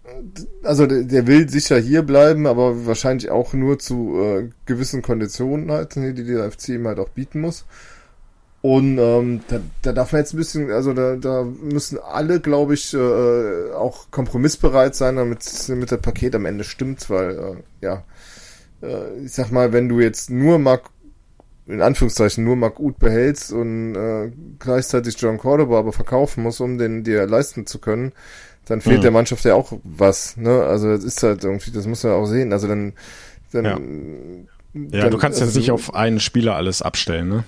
also der, der, will sicher hier bleiben, aber wahrscheinlich auch nur zu äh, gewissen Konditionen halt, die der FC ihm halt auch bieten muss. Und ähm, da, da darf man jetzt ein bisschen, also da, da müssen alle, glaube ich, äh, auch kompromissbereit sein, damit, damit das Paket am Ende stimmt, weil äh, ja, ich sag mal, wenn du jetzt nur Mark, in Anführungszeichen nur Mark Uth behältst und äh, gleichzeitig John Cordoba aber verkaufen musst, um den dir leisten zu können, dann fehlt mhm. der Mannschaft ja auch was, ne? Also das ist halt irgendwie, das muss man auch sehen. Also dann, dann ja. Ja, dann, du kannst also, jetzt nicht auf einen Spieler alles abstellen, ne?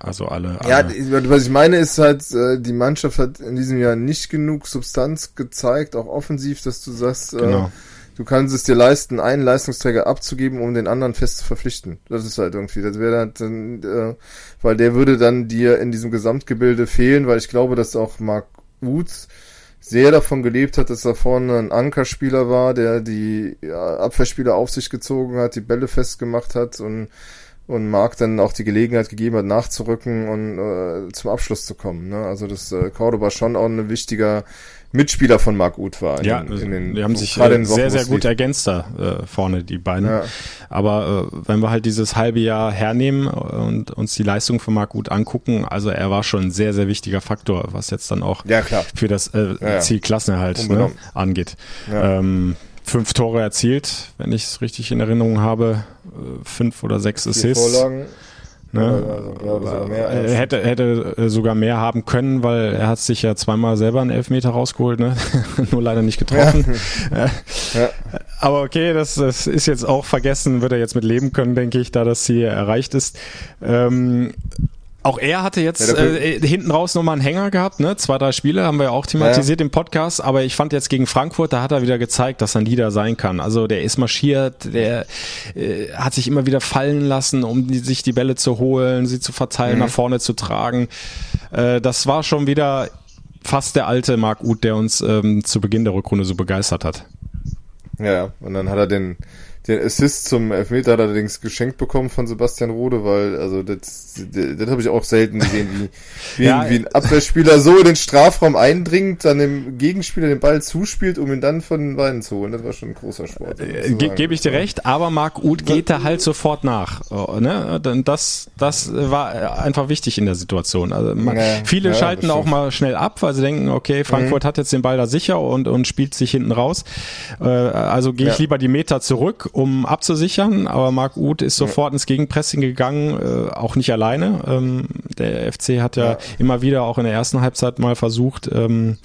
Also alle, alle. Ja, was ich meine ist halt, äh, die Mannschaft hat in diesem Jahr nicht genug Substanz gezeigt, auch offensiv, dass du sagst, äh, genau. äh, du kannst es dir leisten, einen Leistungsträger abzugeben, um den anderen fest zu verpflichten. Das ist halt irgendwie, das wäre halt dann, äh, weil der würde dann dir in diesem Gesamtgebilde fehlen, weil ich glaube, dass auch Mark Woods sehr davon gelebt hat, dass er vorne ein Ankerspieler war, der die Abwehrspieler auf sich gezogen hat, die Bälle festgemacht hat und und Mark dann auch die Gelegenheit gegeben hat, nachzurücken und äh, zum Abschluss zu kommen. Ne? Also dass äh, Cordoba schon auch ein wichtiger Mitspieler von Marc Uth war. ja, in, in den, die haben sich äh, sehr, sehr gut ergänzt da äh, vorne, die beiden. Ja. Aber äh, wenn wir halt dieses halbe Jahr hernehmen und uns die Leistung von Marc Uth angucken, also er war schon ein sehr, sehr wichtiger Faktor, was jetzt dann auch ja, für das äh, ja, Ziel Klassenerhalt ne, angeht. Ähm, fünf Tore erzielt, wenn ich es richtig in Erinnerung habe, äh, fünf oder sechs Assists. Vorlagen. Ne? Also, er hätte, hätte äh, sogar mehr haben können, weil er hat sich ja zweimal selber einen Elfmeter rausgeholt, ne? <laughs> nur leider nicht getroffen. <laughs> Ja. ja. Aber okay, das, das ist jetzt auch vergessen, wird er jetzt mit leben können, denke ich, da das Ziel erreicht ist. Ähm, auch er hatte jetzt ja, äh, hinten raus nochmal einen Hänger gehabt, ne? Zwei, drei Spiele haben wir ja auch thematisiert ja. im Podcast, aber ich fand jetzt gegen Frankfurt, da hat er wieder gezeigt, dass er ein Leader sein kann. Also der ist marschiert, der äh, hat sich immer wieder fallen lassen, um die, sich die Bälle zu holen, sie zu verteilen, mhm. nach vorne zu tragen. Äh, das war schon wieder fast der alte Marc Uth, der uns ähm, zu Beginn der Rückrunde so begeistert hat. Ja, und dann hat er den den Assist zum Elfmeter hat er allerdings geschenkt bekommen von Sebastian Rode, weil, also das, das, das habe ich auch selten gesehen, wie, <laughs> wie, ja, ein, wie ein Abwehrspieler so in den Strafraum eindringt, dann dem Gegenspieler den Ball zuspielt, um ihn dann von den Beinen zu holen. Das war schon ein großer Sport. Äh, Ge Gebe ich dir recht, aber Marc Uth geht da halt sofort nach. Oh, ne? Das, das war einfach wichtig in der Situation. Also man, ja, viele ja, schalten auch mal schnell ab, weil sie denken, okay, Frankfurt mhm. hat jetzt den Ball da sicher und, und spielt sich hinten raus. Äh, also gehe ich lieber die Meter zurück um abzusichern, aber Marc Uth ist sofort ins Gegenpressing gegangen, äh, auch nicht alleine. Ähm, der FC hat ja, ja, immer wieder auch in der ersten Halbzeit mal versucht, ähm,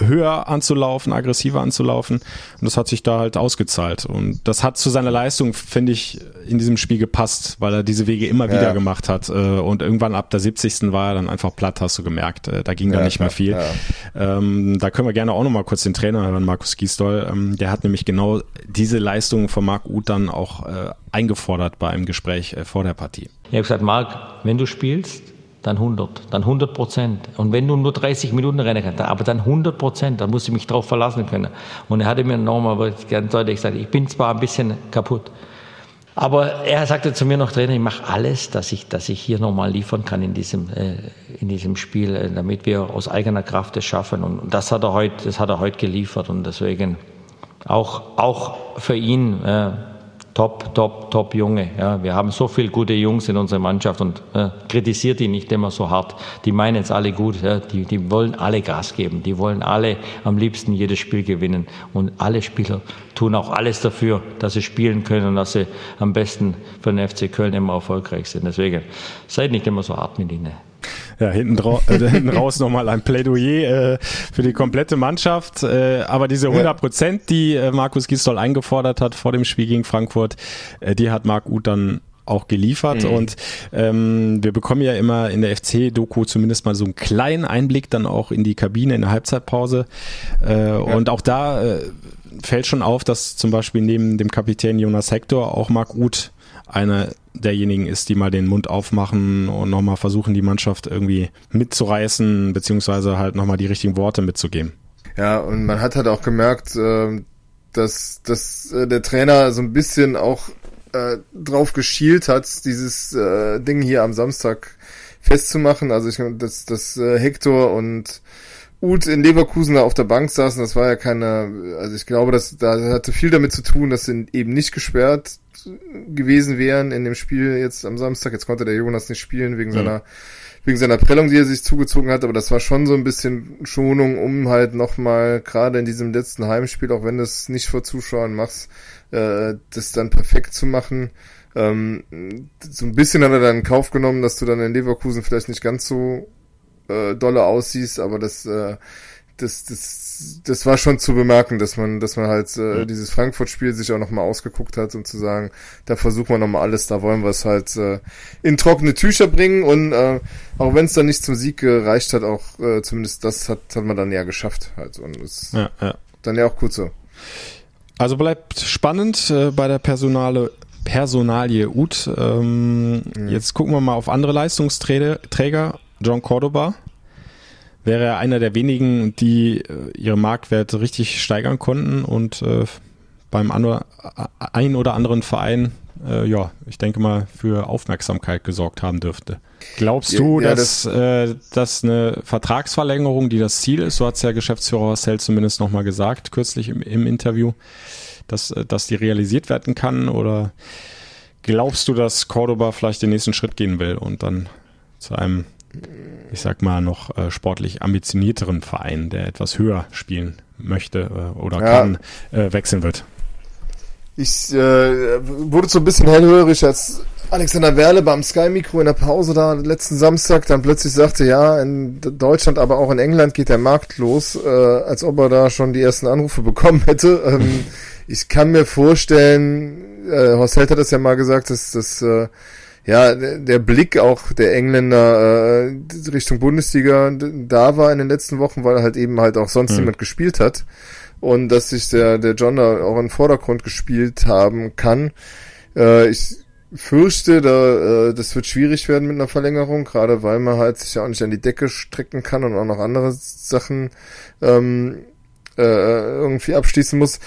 höher anzulaufen, aggressiver anzulaufen. Und das hat sich da halt ausgezahlt. Und das hat zu seiner Leistung, finde ich, in diesem Spiel gepasst, weil er diese Wege immer ja. wieder gemacht hat. Äh, und irgendwann ab der 70. war er dann einfach platt, hast du gemerkt. Äh, da ging ja, dann nicht klar, mehr viel. Ja. Ähm, da können wir gerne auch nochmal kurz den Trainer hören, Markus Giesdoll. Ähm, der hat nämlich genau diese Leistung von Marc Uth dann auch äh, eingefordert bei einem Gespräch vor der Partie. Ich habe gesagt, Marc, wenn du spielst, dann 100, dann 100 Prozent. Und wenn du nur 30 Minuten rennen kannst, aber dann 100 Prozent, dann musst du mich darauf verlassen können. Und er hatte mir nochmal ganz deutlich gesagt, ich bin zwar ein bisschen kaputt, aber er sagte zu mir noch, Trainer, ich mache alles, dass ich, dass ich hier nochmal liefern kann in diesem, äh, in diesem Spiel, äh, damit wir aus eigener Kraft es schaffen. Und das hat er heute, das hat er heute geliefert. Und deswegen auch, auch für ihn, äh, top, top, top Junge. Ja, wir haben so viele gute Jungs in unserer Mannschaft und äh, kritisiert die nicht immer so hart. Die meinen es alle gut. Ja, die, die wollen alle Gas geben. Die wollen alle am liebsten jedes Spiel gewinnen. Und alle Spieler tun auch alles dafür, dass sie spielen können und dass sie am besten für den FC Köln immer erfolgreich sind. Deswegen seid nicht immer so hart mit ihnen ja, hinten, äh, hinten raus nochmal ein Plädoyer äh, für die komplette Mannschaft. Äh, aber diese 100 Prozent, die äh, Markus Gisdol eingefordert hat vor dem Spiel gegen Frankfurt, äh, die hat Marc Uth dann auch geliefert mhm. und ähm, wir bekommen ja immer in der FC-Doku zumindest mal so einen kleinen Einblick dann auch in die Kabine in der Halbzeitpause äh, ja. und auch da äh, fällt schon auf, dass zum Beispiel neben dem Kapitän Jonas Hector auch Marc Uth einer derjenigen ist, die mal den Mund aufmachen und nochmal versuchen, die Mannschaft irgendwie mitzureißen, beziehungsweise halt nochmal die richtigen Worte mitzugeben. Ja, und man hat halt auch gemerkt, äh, dass, dass äh, der Trainer so ein bisschen auch äh, drauf geschielt hat, dieses Ding hier am Samstag festzumachen. Also ich dass, dass Hector und Uth in Leverkusen da auf der Bank saßen, das war ja keine, also ich glaube, das da hatte viel damit zu tun, dass sie eben nicht gesperrt gewesen wären in dem Spiel jetzt am Samstag. Jetzt konnte der Jonas nicht spielen wegen mhm. seiner wegen seiner Prellung, die er sich zugezogen hat, aber das war schon so ein bisschen Schonung, um halt nochmal, gerade in diesem letzten Heimspiel, auch wenn du es nicht vor Zuschauern machst, äh, das dann perfekt zu machen. Ähm, so ein bisschen hat er dann in Kauf genommen, dass du dann in Leverkusen vielleicht nicht ganz so äh, dolle aussiehst, aber das äh, das, das, das war schon zu bemerken, dass man, dass man halt äh, dieses Frankfurt-Spiel sich auch nochmal ausgeguckt hat, um zu sagen, da versuchen wir nochmal alles, da wollen wir es halt äh, in trockene Tücher bringen und äh, auch wenn es dann nicht zum Sieg gereicht hat, auch äh, zumindest das hat, hat man dann ja geschafft halt und ist ja, ja. dann ja auch gut so. Also bleibt spannend äh, bei der Personale Personalie Ut. Ähm, mhm. Jetzt gucken wir mal auf andere Leistungsträger. John Cordoba wäre er einer der wenigen, die äh, ihre Marktwerte richtig steigern konnten und äh, beim ein oder anderen Verein äh, ja, ich denke mal, für Aufmerksamkeit gesorgt haben dürfte. Glaubst du, ja, dass, das, äh, dass eine Vertragsverlängerung, die das Ziel ist, so hat es ja Geschäftsführer Horstell zumindest nochmal gesagt, kürzlich im, im Interview, dass, äh, dass die realisiert werden kann? Oder glaubst du, dass Cordoba vielleicht den nächsten Schritt gehen will und dann zu einem, ich sag mal, noch äh, sportlich ambitionierteren Verein, der etwas höher spielen möchte äh, oder ja. kann, äh, wechseln wird? Ich äh, wurde so ein bisschen hellhörig, als Alexander Werle beim Sky-Mikro in der Pause da letzten Samstag dann plötzlich sagte, ja, in Deutschland, aber auch in England geht der Markt los, äh, als ob er da schon die ersten Anrufe <laughs> bekommen hätte. Ähm, <laughs> ich kann mir vorstellen, äh, Horst Held hat das ja mal gesagt, dass das äh, ja der Blick auch der Engländer äh, Richtung Bundesliga da war in den letzten Wochen, weil halt eben halt auch sonst mhm. niemand gespielt hat und dass sich der der John da auch im Vordergrund gespielt haben kann. Äh, ich fürchte, da, äh, das wird schwierig werden mit einer Verlängerung, gerade weil man halt sich ja auch nicht an die Decke strecken kann und auch noch andere Sachen ähm, äh, irgendwie abschließen muss.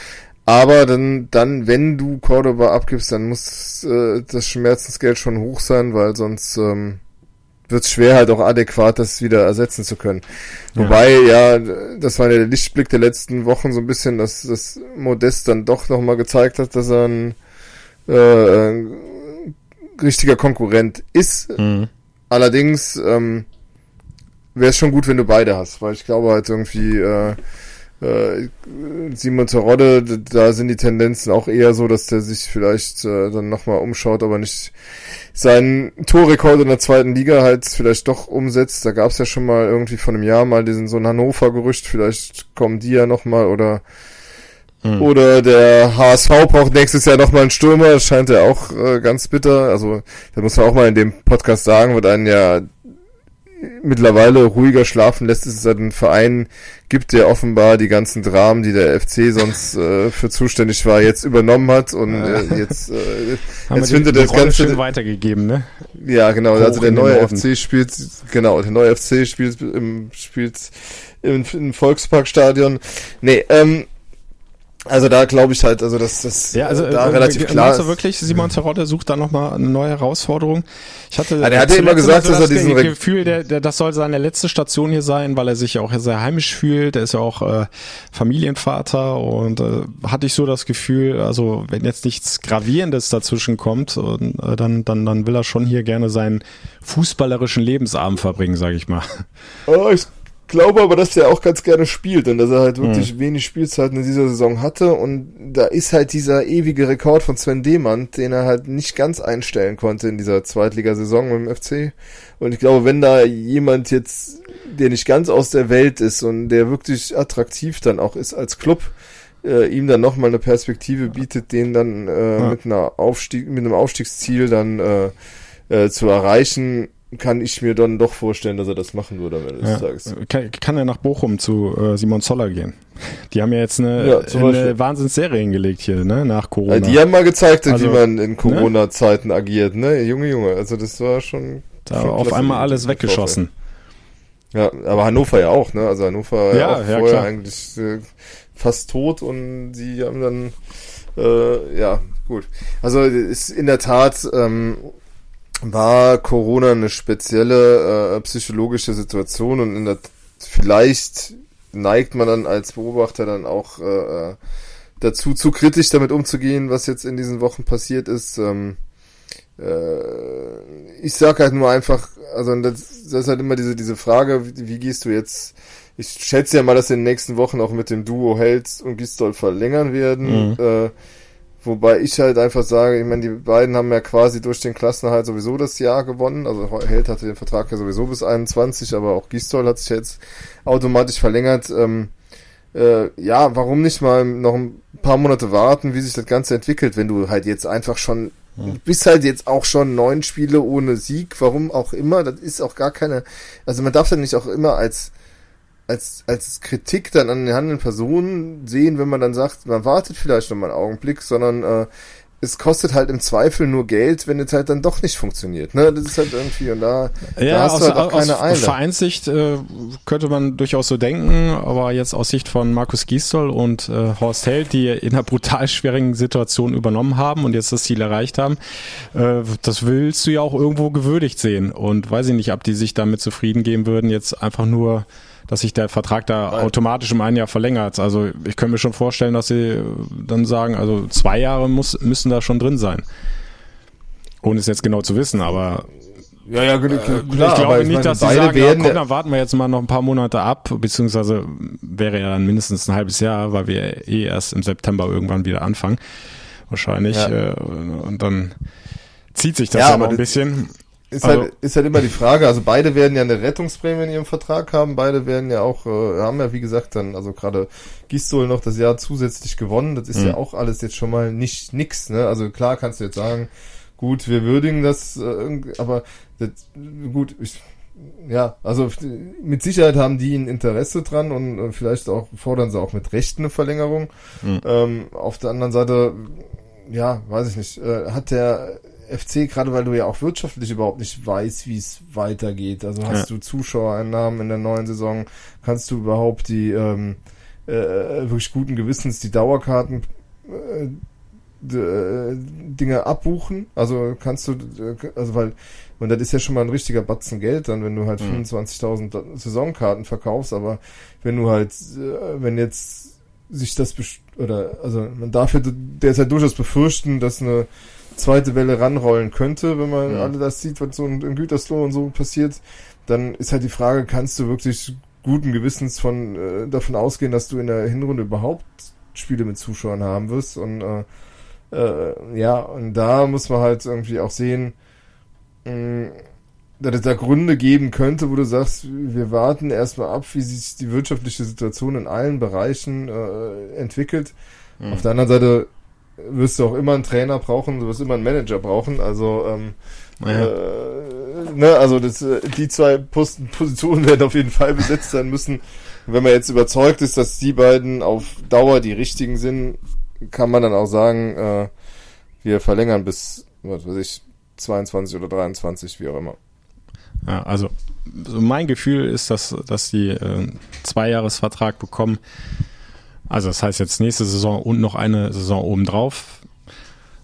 Aber dann, dann, wenn du Cordoba abgibst, dann muss äh, das Schmerzensgeld schon hoch sein, weil sonst ähm, wird es schwer, halt auch adäquat das wieder ersetzen zu können. Ja. Wobei, ja, das war ja der Lichtblick der letzten Wochen so ein bisschen, dass das Modest dann doch nochmal gezeigt hat, dass er ein äh, richtiger Konkurrent ist. Mhm. Allerdings ähm, wäre es schon gut, wenn du beide hast, weil ich glaube halt irgendwie äh, äh, Simon Terodde, da sind die Tendenzen auch eher so, dass der sich vielleicht äh, dann nochmal umschaut, aber nicht seinen Torrekord in der zweiten Liga halt vielleicht doch umsetzt. Da gab es ja schon mal irgendwie vor einem Jahr mal diesen so ein Hannover-Gerücht, vielleicht kommen die ja nochmal oder hm. oder der HSV braucht nächstes Jahr nochmal einen Stürmer, das scheint ja auch äh, ganz bitter. Also, da muss man auch mal in dem Podcast sagen, wird einen ja mittlerweile ruhiger schlafen lässt, es halt einen Verein gibt, der offenbar die ganzen Dramen, die der FC sonst äh, für zuständig war, jetzt übernommen hat und äh, jetzt, äh, <laughs> jetzt findet das Ganze schön weitergegeben, ne? Ja, genau. Hoch also der neue FC spielt, genau, der neue FC spielt im spielt im, im Volksparkstadion. Nee, ähm, also da glaube ich halt, also dass das ja, also, da äh, relativ klar ist. wirklich, Simon Terodde sucht da nochmal eine neue Herausforderung. Ich hatte, ja, der hatte immer gesagt, dass er diesen Gefühl, der, der, das soll seine letzte Station hier sein, weil er sich ja auch sehr heimisch fühlt. Der ist ja auch äh, Familienvater und äh, hatte ich so das Gefühl, also wenn jetzt nichts Gravierendes dazwischen kommt, und, äh, dann, dann, dann will er schon hier gerne seinen fußballerischen Lebensabend verbringen, sage ich mal. Oh, ich glaube aber, dass er auch ganz gerne spielt und dass er halt wirklich mhm. wenig Spielzeiten in dieser Saison hatte und da ist halt dieser ewige Rekord von Sven Demann, den er halt nicht ganz einstellen konnte in dieser Zweitligasaison mit dem FC und ich glaube, wenn da jemand jetzt, der nicht ganz aus der Welt ist und der wirklich attraktiv dann auch ist als Club, äh, ihm dann nochmal eine Perspektive bietet, den dann äh, ja. mit einer Aufstieg, mit einem Aufstiegsziel dann äh, äh, zu erreichen, kann ich mir dann doch vorstellen, dass er das machen würde am Ende des ja. Tages. Kann, kann er nach Bochum zu äh, Simon Zoller gehen? Die haben ja jetzt eine, ja, eine Wahnsinnsserie hingelegt hier, ne, nach Corona. die haben mal gezeigt, also, wie man in ne? Corona-Zeiten ne? agiert, ne? Junge, Junge, also das war schon. Da schon auf einmal alles weggeschossen. Ja, aber Hannover ja auch, ne? Also Hannover ja, auch ja, vorher klar. eigentlich äh, fast tot und die haben dann äh, ja, gut. Also ist in der Tat ähm, war Corona eine spezielle äh, psychologische Situation und in der, vielleicht neigt man dann als Beobachter dann auch äh, äh, dazu, zu kritisch damit umzugehen, was jetzt in diesen Wochen passiert ist. Ähm, äh, ich sag halt nur einfach, also das, das ist halt immer diese, diese Frage, wie, wie gehst du jetzt ich schätze ja mal, dass in den nächsten Wochen auch mit dem Duo Held und Gistol verlängern werden. Mhm. Äh, Wobei ich halt einfach sage, ich meine, die beiden haben ja quasi durch den Klassenerhalt sowieso das Jahr gewonnen. Also Held hatte den Vertrag ja sowieso bis 21, aber auch Gistol hat sich jetzt automatisch verlängert. Ähm, äh, ja, warum nicht mal noch ein paar Monate warten, wie sich das Ganze entwickelt, wenn du halt jetzt einfach schon, ja. bist halt jetzt auch schon neun Spiele ohne Sieg, warum auch immer, das ist auch gar keine, also man darf ja nicht auch immer als als, als Kritik dann an den handelnden Personen sehen, wenn man dann sagt, man wartet vielleicht noch mal einen Augenblick, sondern äh, es kostet halt im Zweifel nur Geld, wenn es halt dann doch nicht funktioniert. Ne? Das ist halt irgendwie, und da, ja, da hast aus, du halt auch keine aus Eile. Vereinssicht äh, könnte man durchaus so denken, aber jetzt aus Sicht von Markus Gisdol und äh, Horst Held, die in einer brutal schwierigen Situation übernommen haben und jetzt das Ziel erreicht haben, äh, das willst du ja auch irgendwo gewürdigt sehen. Und weiß ich nicht, ob die sich damit zufrieden geben würden, jetzt einfach nur dass sich der Vertrag da Nein. automatisch um ein Jahr verlängert. Also ich könnte mir schon vorstellen, dass sie dann sagen, also zwei Jahre muss, müssen da schon drin sein. Ohne es jetzt genau zu wissen, aber ja, ja, klar, ich glaube nicht, meine, dass sie sagen, ja, komm, dann warten wir jetzt mal noch ein paar Monate ab, beziehungsweise wäre ja dann mindestens ein halbes Jahr, weil wir eh erst im September irgendwann wieder anfangen. Wahrscheinlich. Ja. Äh, und dann zieht sich das ja, ja noch ein bisschen. Ist, also, halt, ist halt immer die Frage, also beide werden ja eine Rettungsprämie in ihrem Vertrag haben, beide werden ja auch, äh, haben ja wie gesagt dann, also gerade Gistol noch das Jahr zusätzlich gewonnen, das ist mhm. ja auch alles jetzt schon mal nicht nix, ne? Also klar kannst du jetzt sagen, gut, wir würdigen das, äh, aber das, gut, ich, ja, also mit Sicherheit haben die ein Interesse dran und äh, vielleicht auch fordern sie auch mit Recht eine Verlängerung. Mhm. Ähm, auf der anderen Seite, ja, weiß ich nicht, äh, hat der FC, gerade weil du ja auch wirtschaftlich überhaupt nicht weißt, wie es weitergeht. Also hast ja. du Zuschauereinnahmen in der neuen Saison, kannst du überhaupt die ähm, äh, wirklich guten Gewissens die Dauerkarten äh, äh, Dinge abbuchen. Also kannst du, äh, also weil, und das ist ja schon mal ein richtiger Batzen Geld dann, wenn du halt mhm. 25.000 Saisonkarten verkaufst, aber wenn du halt, äh, wenn jetzt sich das, oder, also man darf ja derzeit durchaus befürchten, dass eine zweite Welle ranrollen könnte, wenn man ja. alle das sieht, was so in Gütersloh und so passiert, dann ist halt die Frage, kannst du wirklich guten Gewissens von äh, davon ausgehen, dass du in der Hinrunde überhaupt Spiele mit Zuschauern haben wirst und äh, äh, ja, und da muss man halt irgendwie auch sehen, mh, dass es da Gründe geben könnte, wo du sagst, wir warten erstmal ab, wie sich die wirtschaftliche Situation in allen Bereichen äh, entwickelt. Mhm. Auf der anderen Seite wirst du auch immer einen Trainer brauchen, du wirst immer einen Manager brauchen. Also, ähm, naja. äh, ne, also das, äh, die zwei Posten, Positionen <laughs> werden auf jeden Fall besetzt sein müssen. Wenn man jetzt überzeugt ist, dass die beiden auf Dauer die richtigen sind, kann man dann auch sagen, äh, wir verlängern bis, was weiß ich, 22 oder 23, wie auch immer. Ja, also so mein Gefühl ist, dass, dass die äh, Zweijahresvertrag bekommen also das heißt jetzt nächste Saison und noch eine Saison obendrauf.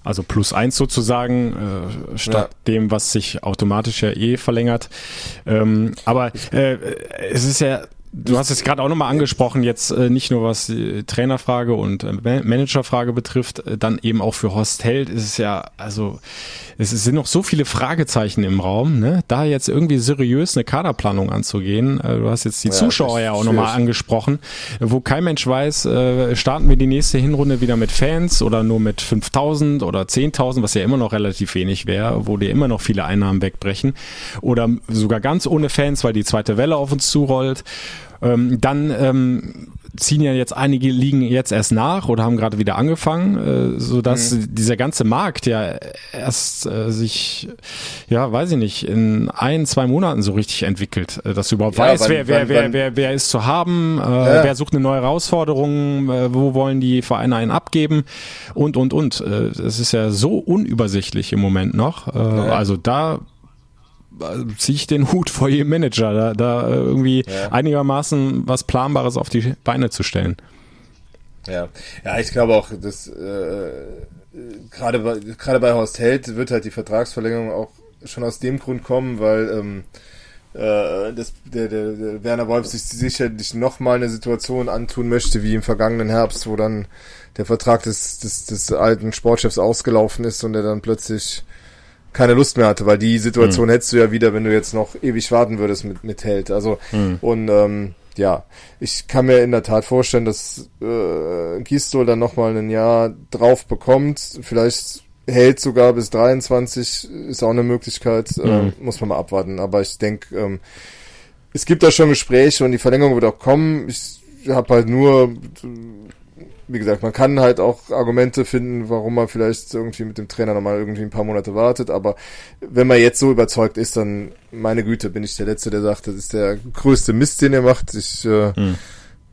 Also plus eins sozusagen, äh, statt ja. dem, was sich automatisch ja eh verlängert. Ähm, aber äh, es ist ja Du hast es gerade auch nochmal angesprochen, jetzt äh, nicht nur was die Trainerfrage und äh, Managerfrage betrifft, äh, dann eben auch für Horst Held ist es ja, also es sind noch so viele Fragezeichen im Raum, ne? da jetzt irgendwie seriös eine Kaderplanung anzugehen. Äh, du hast jetzt die ja, Zuschauer ja auch nochmal angesprochen, wo kein Mensch weiß, äh, starten wir die nächste Hinrunde wieder mit Fans oder nur mit 5000 oder 10.000, was ja immer noch relativ wenig wäre, wo dir immer noch viele Einnahmen wegbrechen oder sogar ganz ohne Fans, weil die zweite Welle auf uns zurollt. Ähm, dann ähm, ziehen ja jetzt einige Ligen jetzt erst nach oder haben gerade wieder angefangen, äh, so dass mhm. dieser ganze Markt ja erst äh, sich, ja, weiß ich nicht, in ein, zwei Monaten so richtig entwickelt, äh, dass du überhaupt ja, weißt, wann, wer, wer, wann, wer, wann, wer, wer ist zu haben, äh, ja. wer sucht eine neue Herausforderung, äh, wo wollen die Vereine einen abgeben und, und, und. Äh, es ist ja so unübersichtlich im Moment noch. Äh, ja. Also da ziehe ich den Hut vor jedem Manager, da, da äh, irgendwie ja. einigermaßen was Planbares auf die Beine zu stellen. Ja, ja, ich glaube auch, dass äh, gerade bei, gerade bei Horst Held wird halt die Vertragsverlängerung auch schon aus dem Grund kommen, weil ähm, äh, das, der, der, der Werner Wolf sich sicherlich nochmal eine Situation antun möchte, wie im vergangenen Herbst, wo dann der Vertrag des, des, des alten Sportchefs ausgelaufen ist und er dann plötzlich keine Lust mehr hatte, weil die Situation mhm. hättest du ja wieder, wenn du jetzt noch ewig warten würdest mit, mit Held. Also, mhm. und ähm, ja, ich kann mir in der Tat vorstellen, dass äh, Gistol dann nochmal ein Jahr drauf bekommt. Vielleicht hält sogar bis 23, ist auch eine Möglichkeit, mhm. äh, muss man mal abwarten. Aber ich denke, ähm, es gibt da schon Gespräche und die Verlängerung wird auch kommen. Ich habe halt nur wie gesagt, man kann halt auch Argumente finden, warum man vielleicht irgendwie mit dem Trainer nochmal irgendwie ein paar Monate wartet, aber wenn man jetzt so überzeugt ist, dann, meine Güte, bin ich der Letzte, der sagt, das ist der größte Mist, den er macht. Ich äh, hm.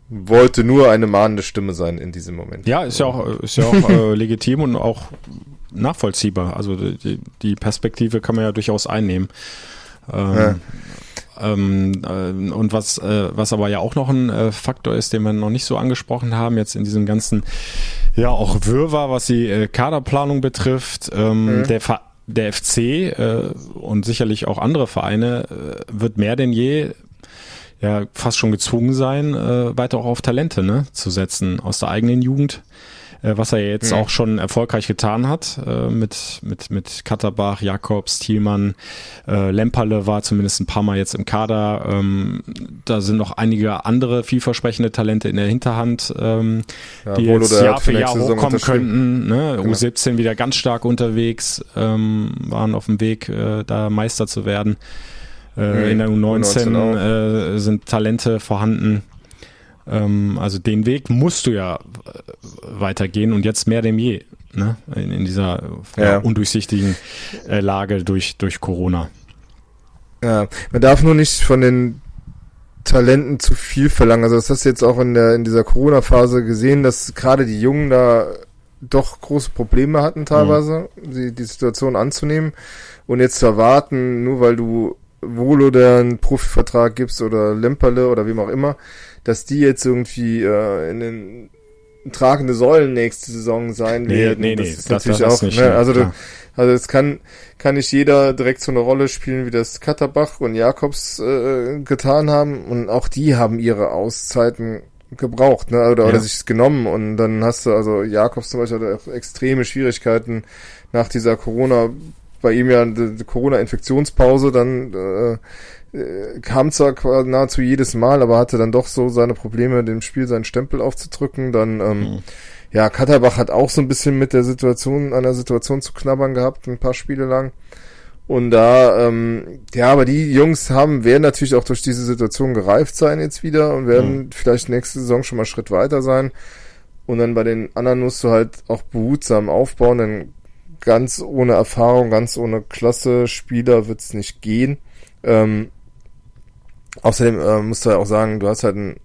wollte nur eine mahnende Stimme sein in diesem Moment. Ja, ist ja auch, ist ja auch äh, <laughs> legitim und auch nachvollziehbar. Also die, die Perspektive kann man ja durchaus einnehmen. Ähm, ja. Ähm, äh, und was, äh, was aber ja auch noch ein äh, Faktor ist, den wir noch nicht so angesprochen haben, jetzt in diesem ganzen, ja, auch Wirrwarr, was die äh, Kaderplanung betrifft, ähm, mhm. der Ver der FC äh, und sicherlich auch andere Vereine äh, wird mehr denn je ja fast schon gezwungen sein, weiter auch auf Talente ne, zu setzen aus der eigenen Jugend. Äh, was er jetzt mhm. auch schon erfolgreich getan hat äh, mit mit mit Katterbach, Jakobs, Thielmann, äh, Lemperle war zumindest ein paar Mal jetzt im Kader. Ähm, da sind noch einige andere vielversprechende Talente in der Hinterhand, ähm, ja, die jetzt Jahr für Jahr hochkommen könnten. Ne? Genau. U17 wieder ganz stark unterwegs, ähm, waren auf dem Weg, da Meister zu werden. Mhm. In der U19, U19 äh, sind Talente vorhanden. Ähm, also den Weg musst du ja äh, weitergehen und jetzt mehr denn je, ne? In, in dieser ja. Ja, undurchsichtigen äh, Lage durch, durch Corona. Ja, man darf nur nicht von den Talenten zu viel verlangen. Also das hast du jetzt auch in der in dieser Corona-Phase gesehen, dass gerade die Jungen da doch große Probleme hatten teilweise, mhm. die, die Situation anzunehmen und jetzt zu erwarten, nur weil du Volo der einen Profivertrag gibst oder Lemperle oder wem auch immer, dass die jetzt irgendwie äh, in den tragende Säulen nächste Saison sein nee, werden. Nee, das nee, ist das, natürlich das auch, nicht, ne? also, da, also es kann, kann nicht jeder direkt so eine Rolle spielen, wie das Katterbach und Jakobs äh, getan haben. Und auch die haben ihre Auszeiten gebraucht, ne? Oder, ja. oder sich genommen. Und dann hast du, also Jakobs zum Beispiel hat extreme Schwierigkeiten nach dieser Corona, bei ihm ja eine Corona-Infektionspause, dann äh, äh, kam zwar nahezu jedes Mal, aber hatte dann doch so seine Probleme, dem Spiel seinen Stempel aufzudrücken. Dann, ähm, mhm. ja, Katterbach hat auch so ein bisschen mit der Situation, an der Situation zu knabbern gehabt, ein paar Spiele lang. Und da, ähm, ja, aber die Jungs haben, werden natürlich auch durch diese Situation gereift sein jetzt wieder und werden mhm. vielleicht nächste Saison schon mal einen Schritt weiter sein. Und dann bei den anderen musst du halt auch behutsam aufbauen, denn ganz ohne Erfahrung, ganz ohne Klasse Spieler wird's nicht gehen. Ähm, Außerdem äh, musst du ja auch sagen, du hast halt einen,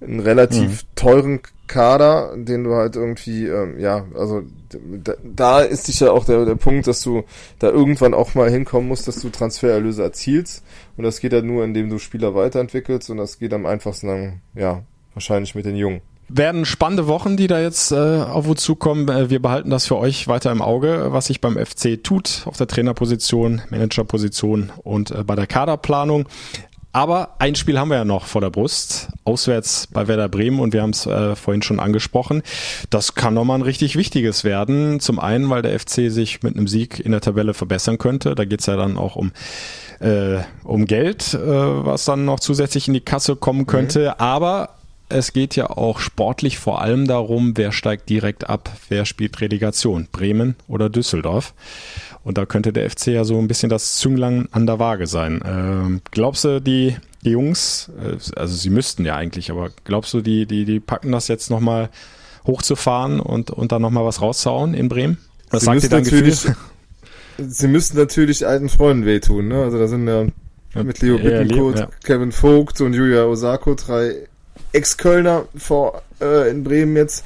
einen relativ mhm. teuren Kader, den du halt irgendwie, ähm, ja, also da, da ist dich ja auch der, der Punkt, dass du da irgendwann auch mal hinkommen musst, dass du Transfererlöse erzielst. Und das geht halt nur, indem du Spieler weiterentwickelst und das geht am einfachsten dann, ja, wahrscheinlich mit den Jungen werden spannende Wochen, die da jetzt äh, auf uns zukommen. Äh, wir behalten das für euch weiter im Auge, was sich beim FC tut auf der Trainerposition, Managerposition und äh, bei der Kaderplanung. Aber ein Spiel haben wir ja noch vor der Brust, auswärts bei Werder Bremen und wir haben es äh, vorhin schon angesprochen. Das kann nochmal ein richtig wichtiges werden. Zum einen, weil der FC sich mit einem Sieg in der Tabelle verbessern könnte. Da geht's ja dann auch um äh, um Geld, äh, was dann noch zusätzlich in die Kasse kommen könnte. Mhm. Aber es geht ja auch sportlich vor allem darum, wer steigt direkt ab, wer spielt Relegation, Bremen oder Düsseldorf. Und da könnte der FC ja so ein bisschen das Zünglein an der Waage sein. Ähm, glaubst du, die, die Jungs, äh, also sie müssten ja eigentlich, aber glaubst du, die, die, die packen das jetzt nochmal hochzufahren und, und dann nochmal was rauszuhauen in Bremen? Was sie sagt ihr dein Gefühl? <laughs> Sie müssen natürlich alten Freunden wehtun, ne? Also da sind ja mit Leo Bittencourt, ja. Kevin Vogt und Julia Osako drei Ex-Kölner vor äh, in Bremen jetzt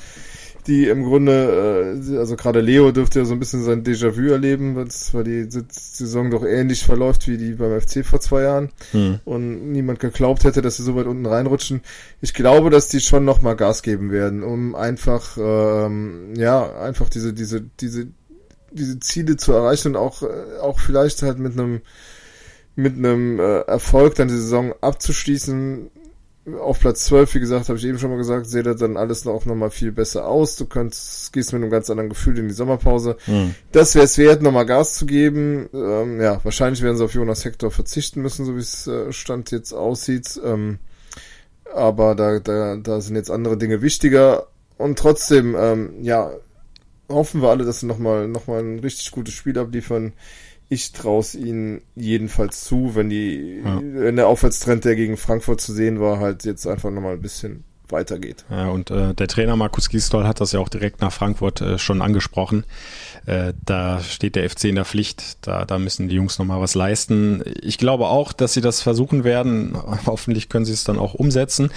die im Grunde, äh, also gerade Leo dürfte ja so ein bisschen sein Déjà-vu erleben, weil die Saison doch ähnlich verläuft wie die beim FC vor zwei Jahren hm. und niemand geglaubt hätte, dass sie so weit unten reinrutschen. Ich glaube, dass die schon nochmal Gas geben werden, um einfach, ähm, ja, einfach diese, diese, diese, diese Ziele zu erreichen und auch, äh, auch vielleicht halt mit einem mit einem äh, Erfolg dann die Saison abzuschließen, auf Platz 12, wie gesagt, habe ich eben schon mal gesagt, sehe das dann alles noch, noch mal viel besser aus. Du könntest, gehst mit einem ganz anderen Gefühl in die Sommerpause. Mhm. Das wäre es wert, nochmal Gas zu geben. Ähm, ja, wahrscheinlich werden sie auf Jonas Hector verzichten müssen, so wie es äh, Stand jetzt aussieht. Ähm, aber da, da, da sind jetzt andere Dinge wichtiger. Und trotzdem, ähm, ja, hoffen wir alle, dass sie nochmal noch mal ein richtig gutes Spiel abliefern ich traue es ihnen jedenfalls zu, wenn die, ja. wenn der Aufwärtstrend, der gegen Frankfurt zu sehen war, halt jetzt einfach nochmal ein bisschen weitergeht. Ja, und äh, der Trainer Markus Gisdol hat das ja auch direkt nach Frankfurt äh, schon angesprochen. Äh, da steht der FC in der Pflicht, da, da müssen die Jungs nochmal was leisten. Ich glaube auch, dass sie das versuchen werden. <laughs> Hoffentlich können sie es dann auch umsetzen.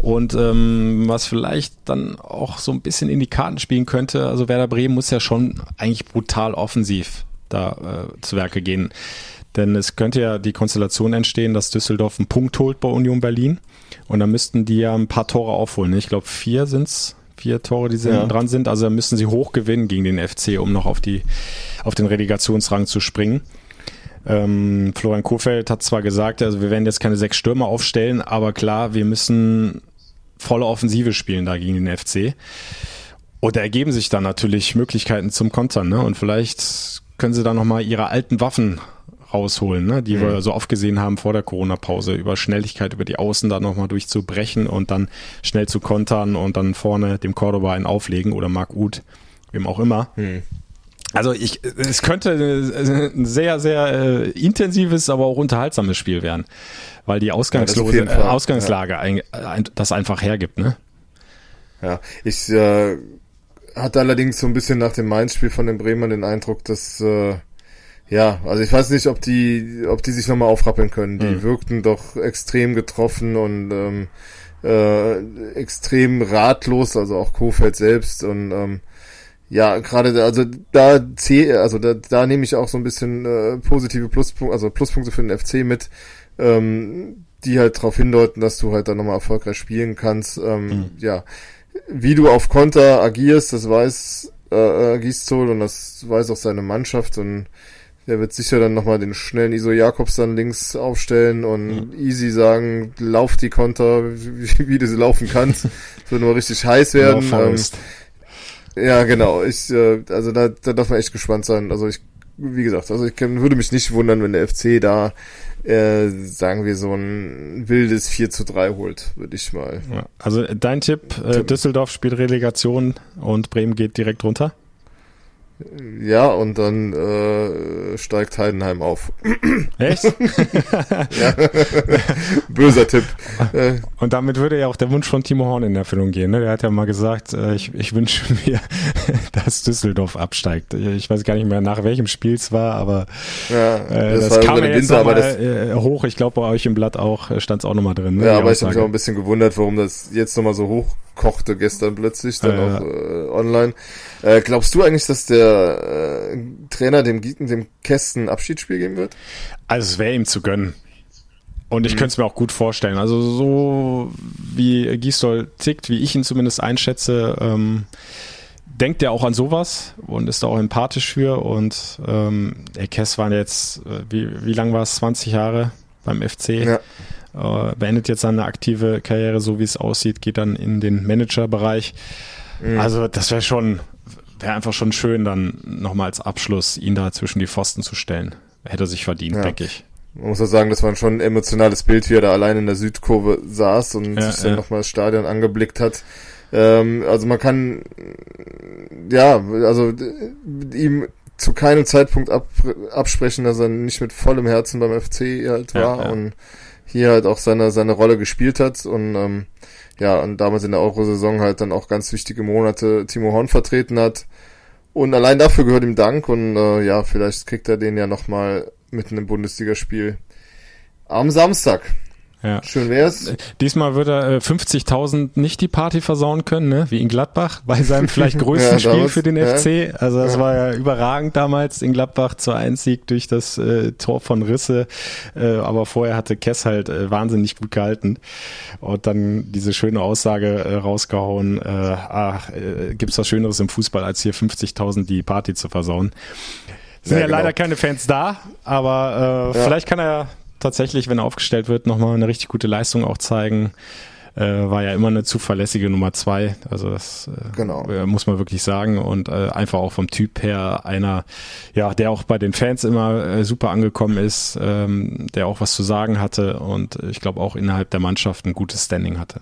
Und ähm, was vielleicht dann auch so ein bisschen in die Karten spielen könnte, also Werder Bremen muss ja schon eigentlich brutal offensiv da äh, zu Werke gehen. Denn es könnte ja die Konstellation entstehen, dass Düsseldorf einen Punkt holt bei Union Berlin. Und dann müssten die ja ein paar Tore aufholen. Ich glaube, vier sind's, vier Tore, die ja. dran sind. Also da müssen sie hoch gewinnen gegen den FC, um noch auf die, auf den Relegationsrang zu springen. Ähm, Florian Kohfeldt hat zwar gesagt, also wir werden jetzt keine sechs Stürmer aufstellen, aber klar, wir müssen volle Offensive spielen da gegen den FC. Und da ergeben sich dann natürlich Möglichkeiten zum Kontern, ne? Und vielleicht können sie da nochmal ihre alten Waffen rausholen, ne? die mhm. wir so oft gesehen haben vor der Corona-Pause, über Schnelligkeit über die Außen da nochmal durchzubrechen und dann schnell zu kontern und dann vorne dem Cordoba einen auflegen oder Marc Uth, wem auch immer. Mhm. Also ich, es könnte ein sehr, sehr äh, intensives, aber auch unterhaltsames Spiel werden, weil die Ausgangslose, ja, äh, Ausgangslage ja. ein, ein, das einfach hergibt, ne? Ja, ich äh, hatte allerdings so ein bisschen nach dem Mainz-Spiel von den Bremern den Eindruck, dass äh, ja, also ich weiß nicht, ob die, ob die sich nochmal aufrappeln können. Die mhm. wirkten doch extrem getroffen und ähm, äh, extrem ratlos, also auch Kofeld selbst und ähm, ja, gerade also da also da, da nehme ich auch so ein bisschen äh, positive Pluspunkte, also Pluspunkte für den FC mit, ähm, die halt darauf hindeuten, dass du halt dann nochmal erfolgreich spielen kannst. Ähm, mhm. Ja, wie du auf Konter agierst, das weiß äh, äh Gistol und das weiß auch seine Mannschaft und der wird sicher dann nochmal den schnellen Iso Jakobs dann links aufstellen und mhm. easy sagen, lauf die Konter, wie, wie du sie laufen kannst. Es wird nur richtig heiß werden. Ähm, ja, genau. Ich, äh, also da, da darf man echt gespannt sein. Also ich, wie gesagt, also ich kann, würde mich nicht wundern, wenn der FC da, äh, sagen wir, so ein wildes 4 zu 3 holt, würde ich mal. Ja, also dein Tipp, äh, Düsseldorf spielt Relegation und Bremen geht direkt runter? Ja, und dann äh, steigt Heidenheim auf. Echt? <laughs> ja. Böser Tipp. Und damit würde ja auch der Wunsch von Timo Horn in Erfüllung gehen. Ne? Der hat ja mal gesagt, äh, ich, ich wünsche <laughs> mir, dass Düsseldorf absteigt. Ich weiß gar nicht mehr, nach welchem Spiel es war, aber ja, äh, das, das kam ja jetzt Winter, aber das, äh, hoch. Ich glaube, bei euch im Blatt auch äh, stand es auch nochmal drin. Ne, ja, aber ich habe mich auch ein bisschen gewundert, warum das jetzt nochmal so hoch kochte gestern plötzlich, dann ja, auch äh, online. Äh, glaubst du eigentlich, dass der äh, Trainer dem Gieten, dem Kästen Abschiedsspiel geben wird? Also es wäre ihm zu gönnen. Und ich mhm. könnte es mir auch gut vorstellen. Also so wie Gisdol tickt, wie ich ihn zumindest einschätze, ähm, denkt er auch an sowas und ist da auch empathisch für. Und ähm, der Kess waren jetzt, äh, wie, wie lang war es? 20 Jahre beim FC. Ja. Äh, beendet jetzt seine aktive Karriere, so wie es aussieht, geht dann in den Managerbereich. Mhm. Also das wäre schon, wäre einfach schon schön, dann nochmal als Abschluss ihn da zwischen die Pfosten zu stellen. Hätte er sich verdient, ja. denke ich. Man muss ja sagen, das war schon ein emotionales Bild, wie er da allein in der Südkurve saß und ja, sich dann ja. nochmal das Stadion angeblickt hat. Ähm, also man kann, ja, also ihm zu keinem Zeitpunkt ab, absprechen, dass er nicht mit vollem Herzen beim FC halt war ja, und hier halt auch seine, seine Rolle gespielt hat und ähm, ja, und damals in der Euro-Saison halt dann auch ganz wichtige Monate Timo Horn vertreten hat. Und allein dafür gehört ihm Dank und äh, ja, vielleicht kriegt er den ja nochmal mit einem Bundesligaspiel am Samstag. Ja. Schön wär's. Diesmal wird er äh, 50.000 nicht die Party versauen können, ne? wie in Gladbach, <laughs> bei seinem vielleicht größten ja, Spiel für den ja. FC. Also das ja. war ja überragend damals in Gladbach zur Einsieg durch das äh, Tor von Risse. Äh, aber vorher hatte Kess halt äh, wahnsinnig gut gehalten. Und dann diese schöne Aussage äh, rausgehauen, äh, ach, äh, gibt's was Schöneres im Fußball, als hier 50.000 die Party zu versauen. Sind ja, ja genau. leider keine Fans da, aber äh, vielleicht kann er tatsächlich, wenn er aufgestellt wird, nochmal eine richtig gute Leistung auch zeigen. Äh, war ja immer eine zuverlässige Nummer zwei. Also das äh, genau. Äh, muss man wirklich sagen. Und äh, einfach auch vom Typ her einer, ja, der auch bei den Fans immer äh, super angekommen ist, ähm, der auch was zu sagen hatte und ich glaube auch innerhalb der Mannschaft ein gutes Standing hatte.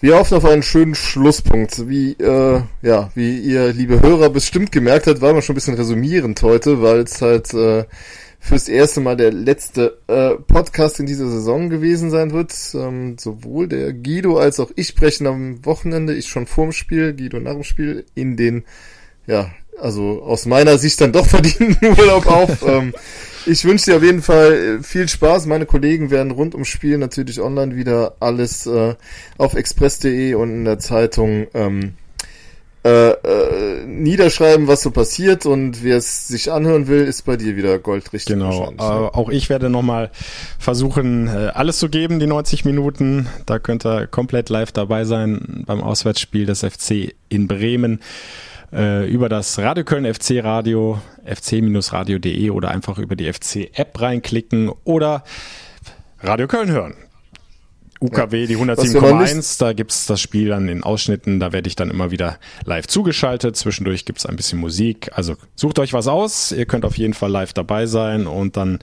Wir hoffen auf einen schönen Schlusspunkt. Wie, äh, ja, wie ihr, liebe Hörer, bestimmt gemerkt habt, war wir schon ein bisschen resümierend heute, weil es halt äh, fürs erste Mal der letzte äh, Podcast in dieser Saison gewesen sein wird. Ähm, sowohl der Guido als auch ich sprechen am Wochenende, ich schon vorm Spiel, Guido nach dem Spiel, in den, ja, also aus meiner Sicht dann doch <laughs> verdienten Urlaub auf. ähm, ich wünsche dir auf jeden Fall äh, viel Spaß. Meine Kollegen werden rund ums Spiel natürlich online wieder alles äh, auf express.de und in der Zeitung ähm, äh, äh, niederschreiben, was so passiert und wer es sich anhören will, ist bei dir wieder goldrichtig. Genau. Äh, auch ich werde nochmal versuchen, äh, alles zu geben, die 90 Minuten. Da könnt ihr komplett live dabei sein beim Auswärtsspiel des FC in Bremen äh, über das Radio Köln FC Radio, fc-radio.de oder einfach über die FC App reinklicken oder Radio Köln hören. UKW, die 107,1, da gibt's das Spiel dann in Ausschnitten, da werde ich dann immer wieder live zugeschaltet. Zwischendurch gibt's ein bisschen Musik. Also sucht euch was aus, ihr könnt auf jeden Fall live dabei sein und dann,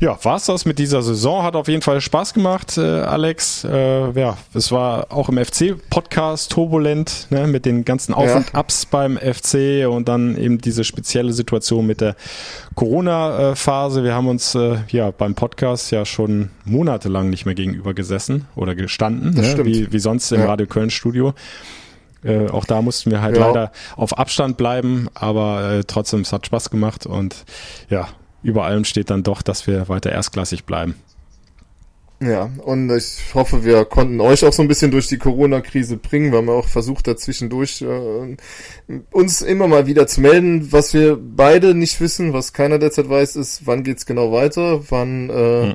ja, war's das mit dieser Saison. Hat auf jeden Fall Spaß gemacht, äh, Alex. Äh, ja, es war auch im FC-Podcast turbulent, ne, mit den ganzen Auf- ja. und Ups beim FC und dann eben diese spezielle Situation mit der Corona-Phase. Wir haben uns äh, ja beim Podcast ja schon monatelang nicht mehr gegenüber gesessen oder gestanden, ne? wie, wie sonst im ja. Radio Köln Studio. Äh, auch da mussten wir halt ja. leider auf Abstand bleiben, aber äh, trotzdem, es hat Spaß gemacht und ja, über allem steht dann doch, dass wir weiter erstklassig bleiben. Ja, und ich hoffe, wir konnten euch auch so ein bisschen durch die Corona-Krise bringen. Wir haben auch versucht, dazwischendurch äh, uns immer mal wieder zu melden. Was wir beide nicht wissen, was keiner derzeit weiß, ist, wann geht's genau weiter, wann äh, mhm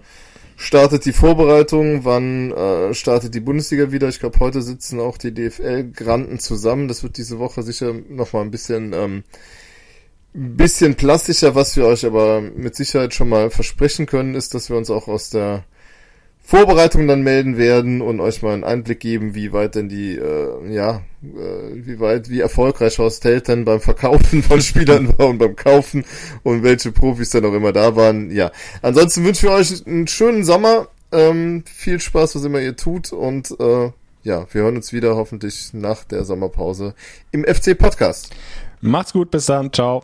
startet die Vorbereitung, wann äh, startet die Bundesliga wieder. Ich glaube, heute sitzen auch die DFL-Granten zusammen. Das wird diese Woche sicher nochmal ein bisschen, ähm, bisschen plastischer. Was wir euch aber mit Sicherheit schon mal versprechen können, ist, dass wir uns auch aus der Vorbereitung dann melden werden und euch mal einen Einblick geben, wie weit denn die, äh, ja, äh, wie weit, wie erfolgreich Horst Held denn beim Verkaufen von <laughs> Spielern war und beim Kaufen und welche Profis dann auch immer da waren. Ja, ansonsten wünschen wir euch einen schönen Sommer, ähm, viel Spaß, was immer ihr tut und äh, ja, wir hören uns wieder hoffentlich nach der Sommerpause im FC Podcast. Macht's gut, bis dann, ciao.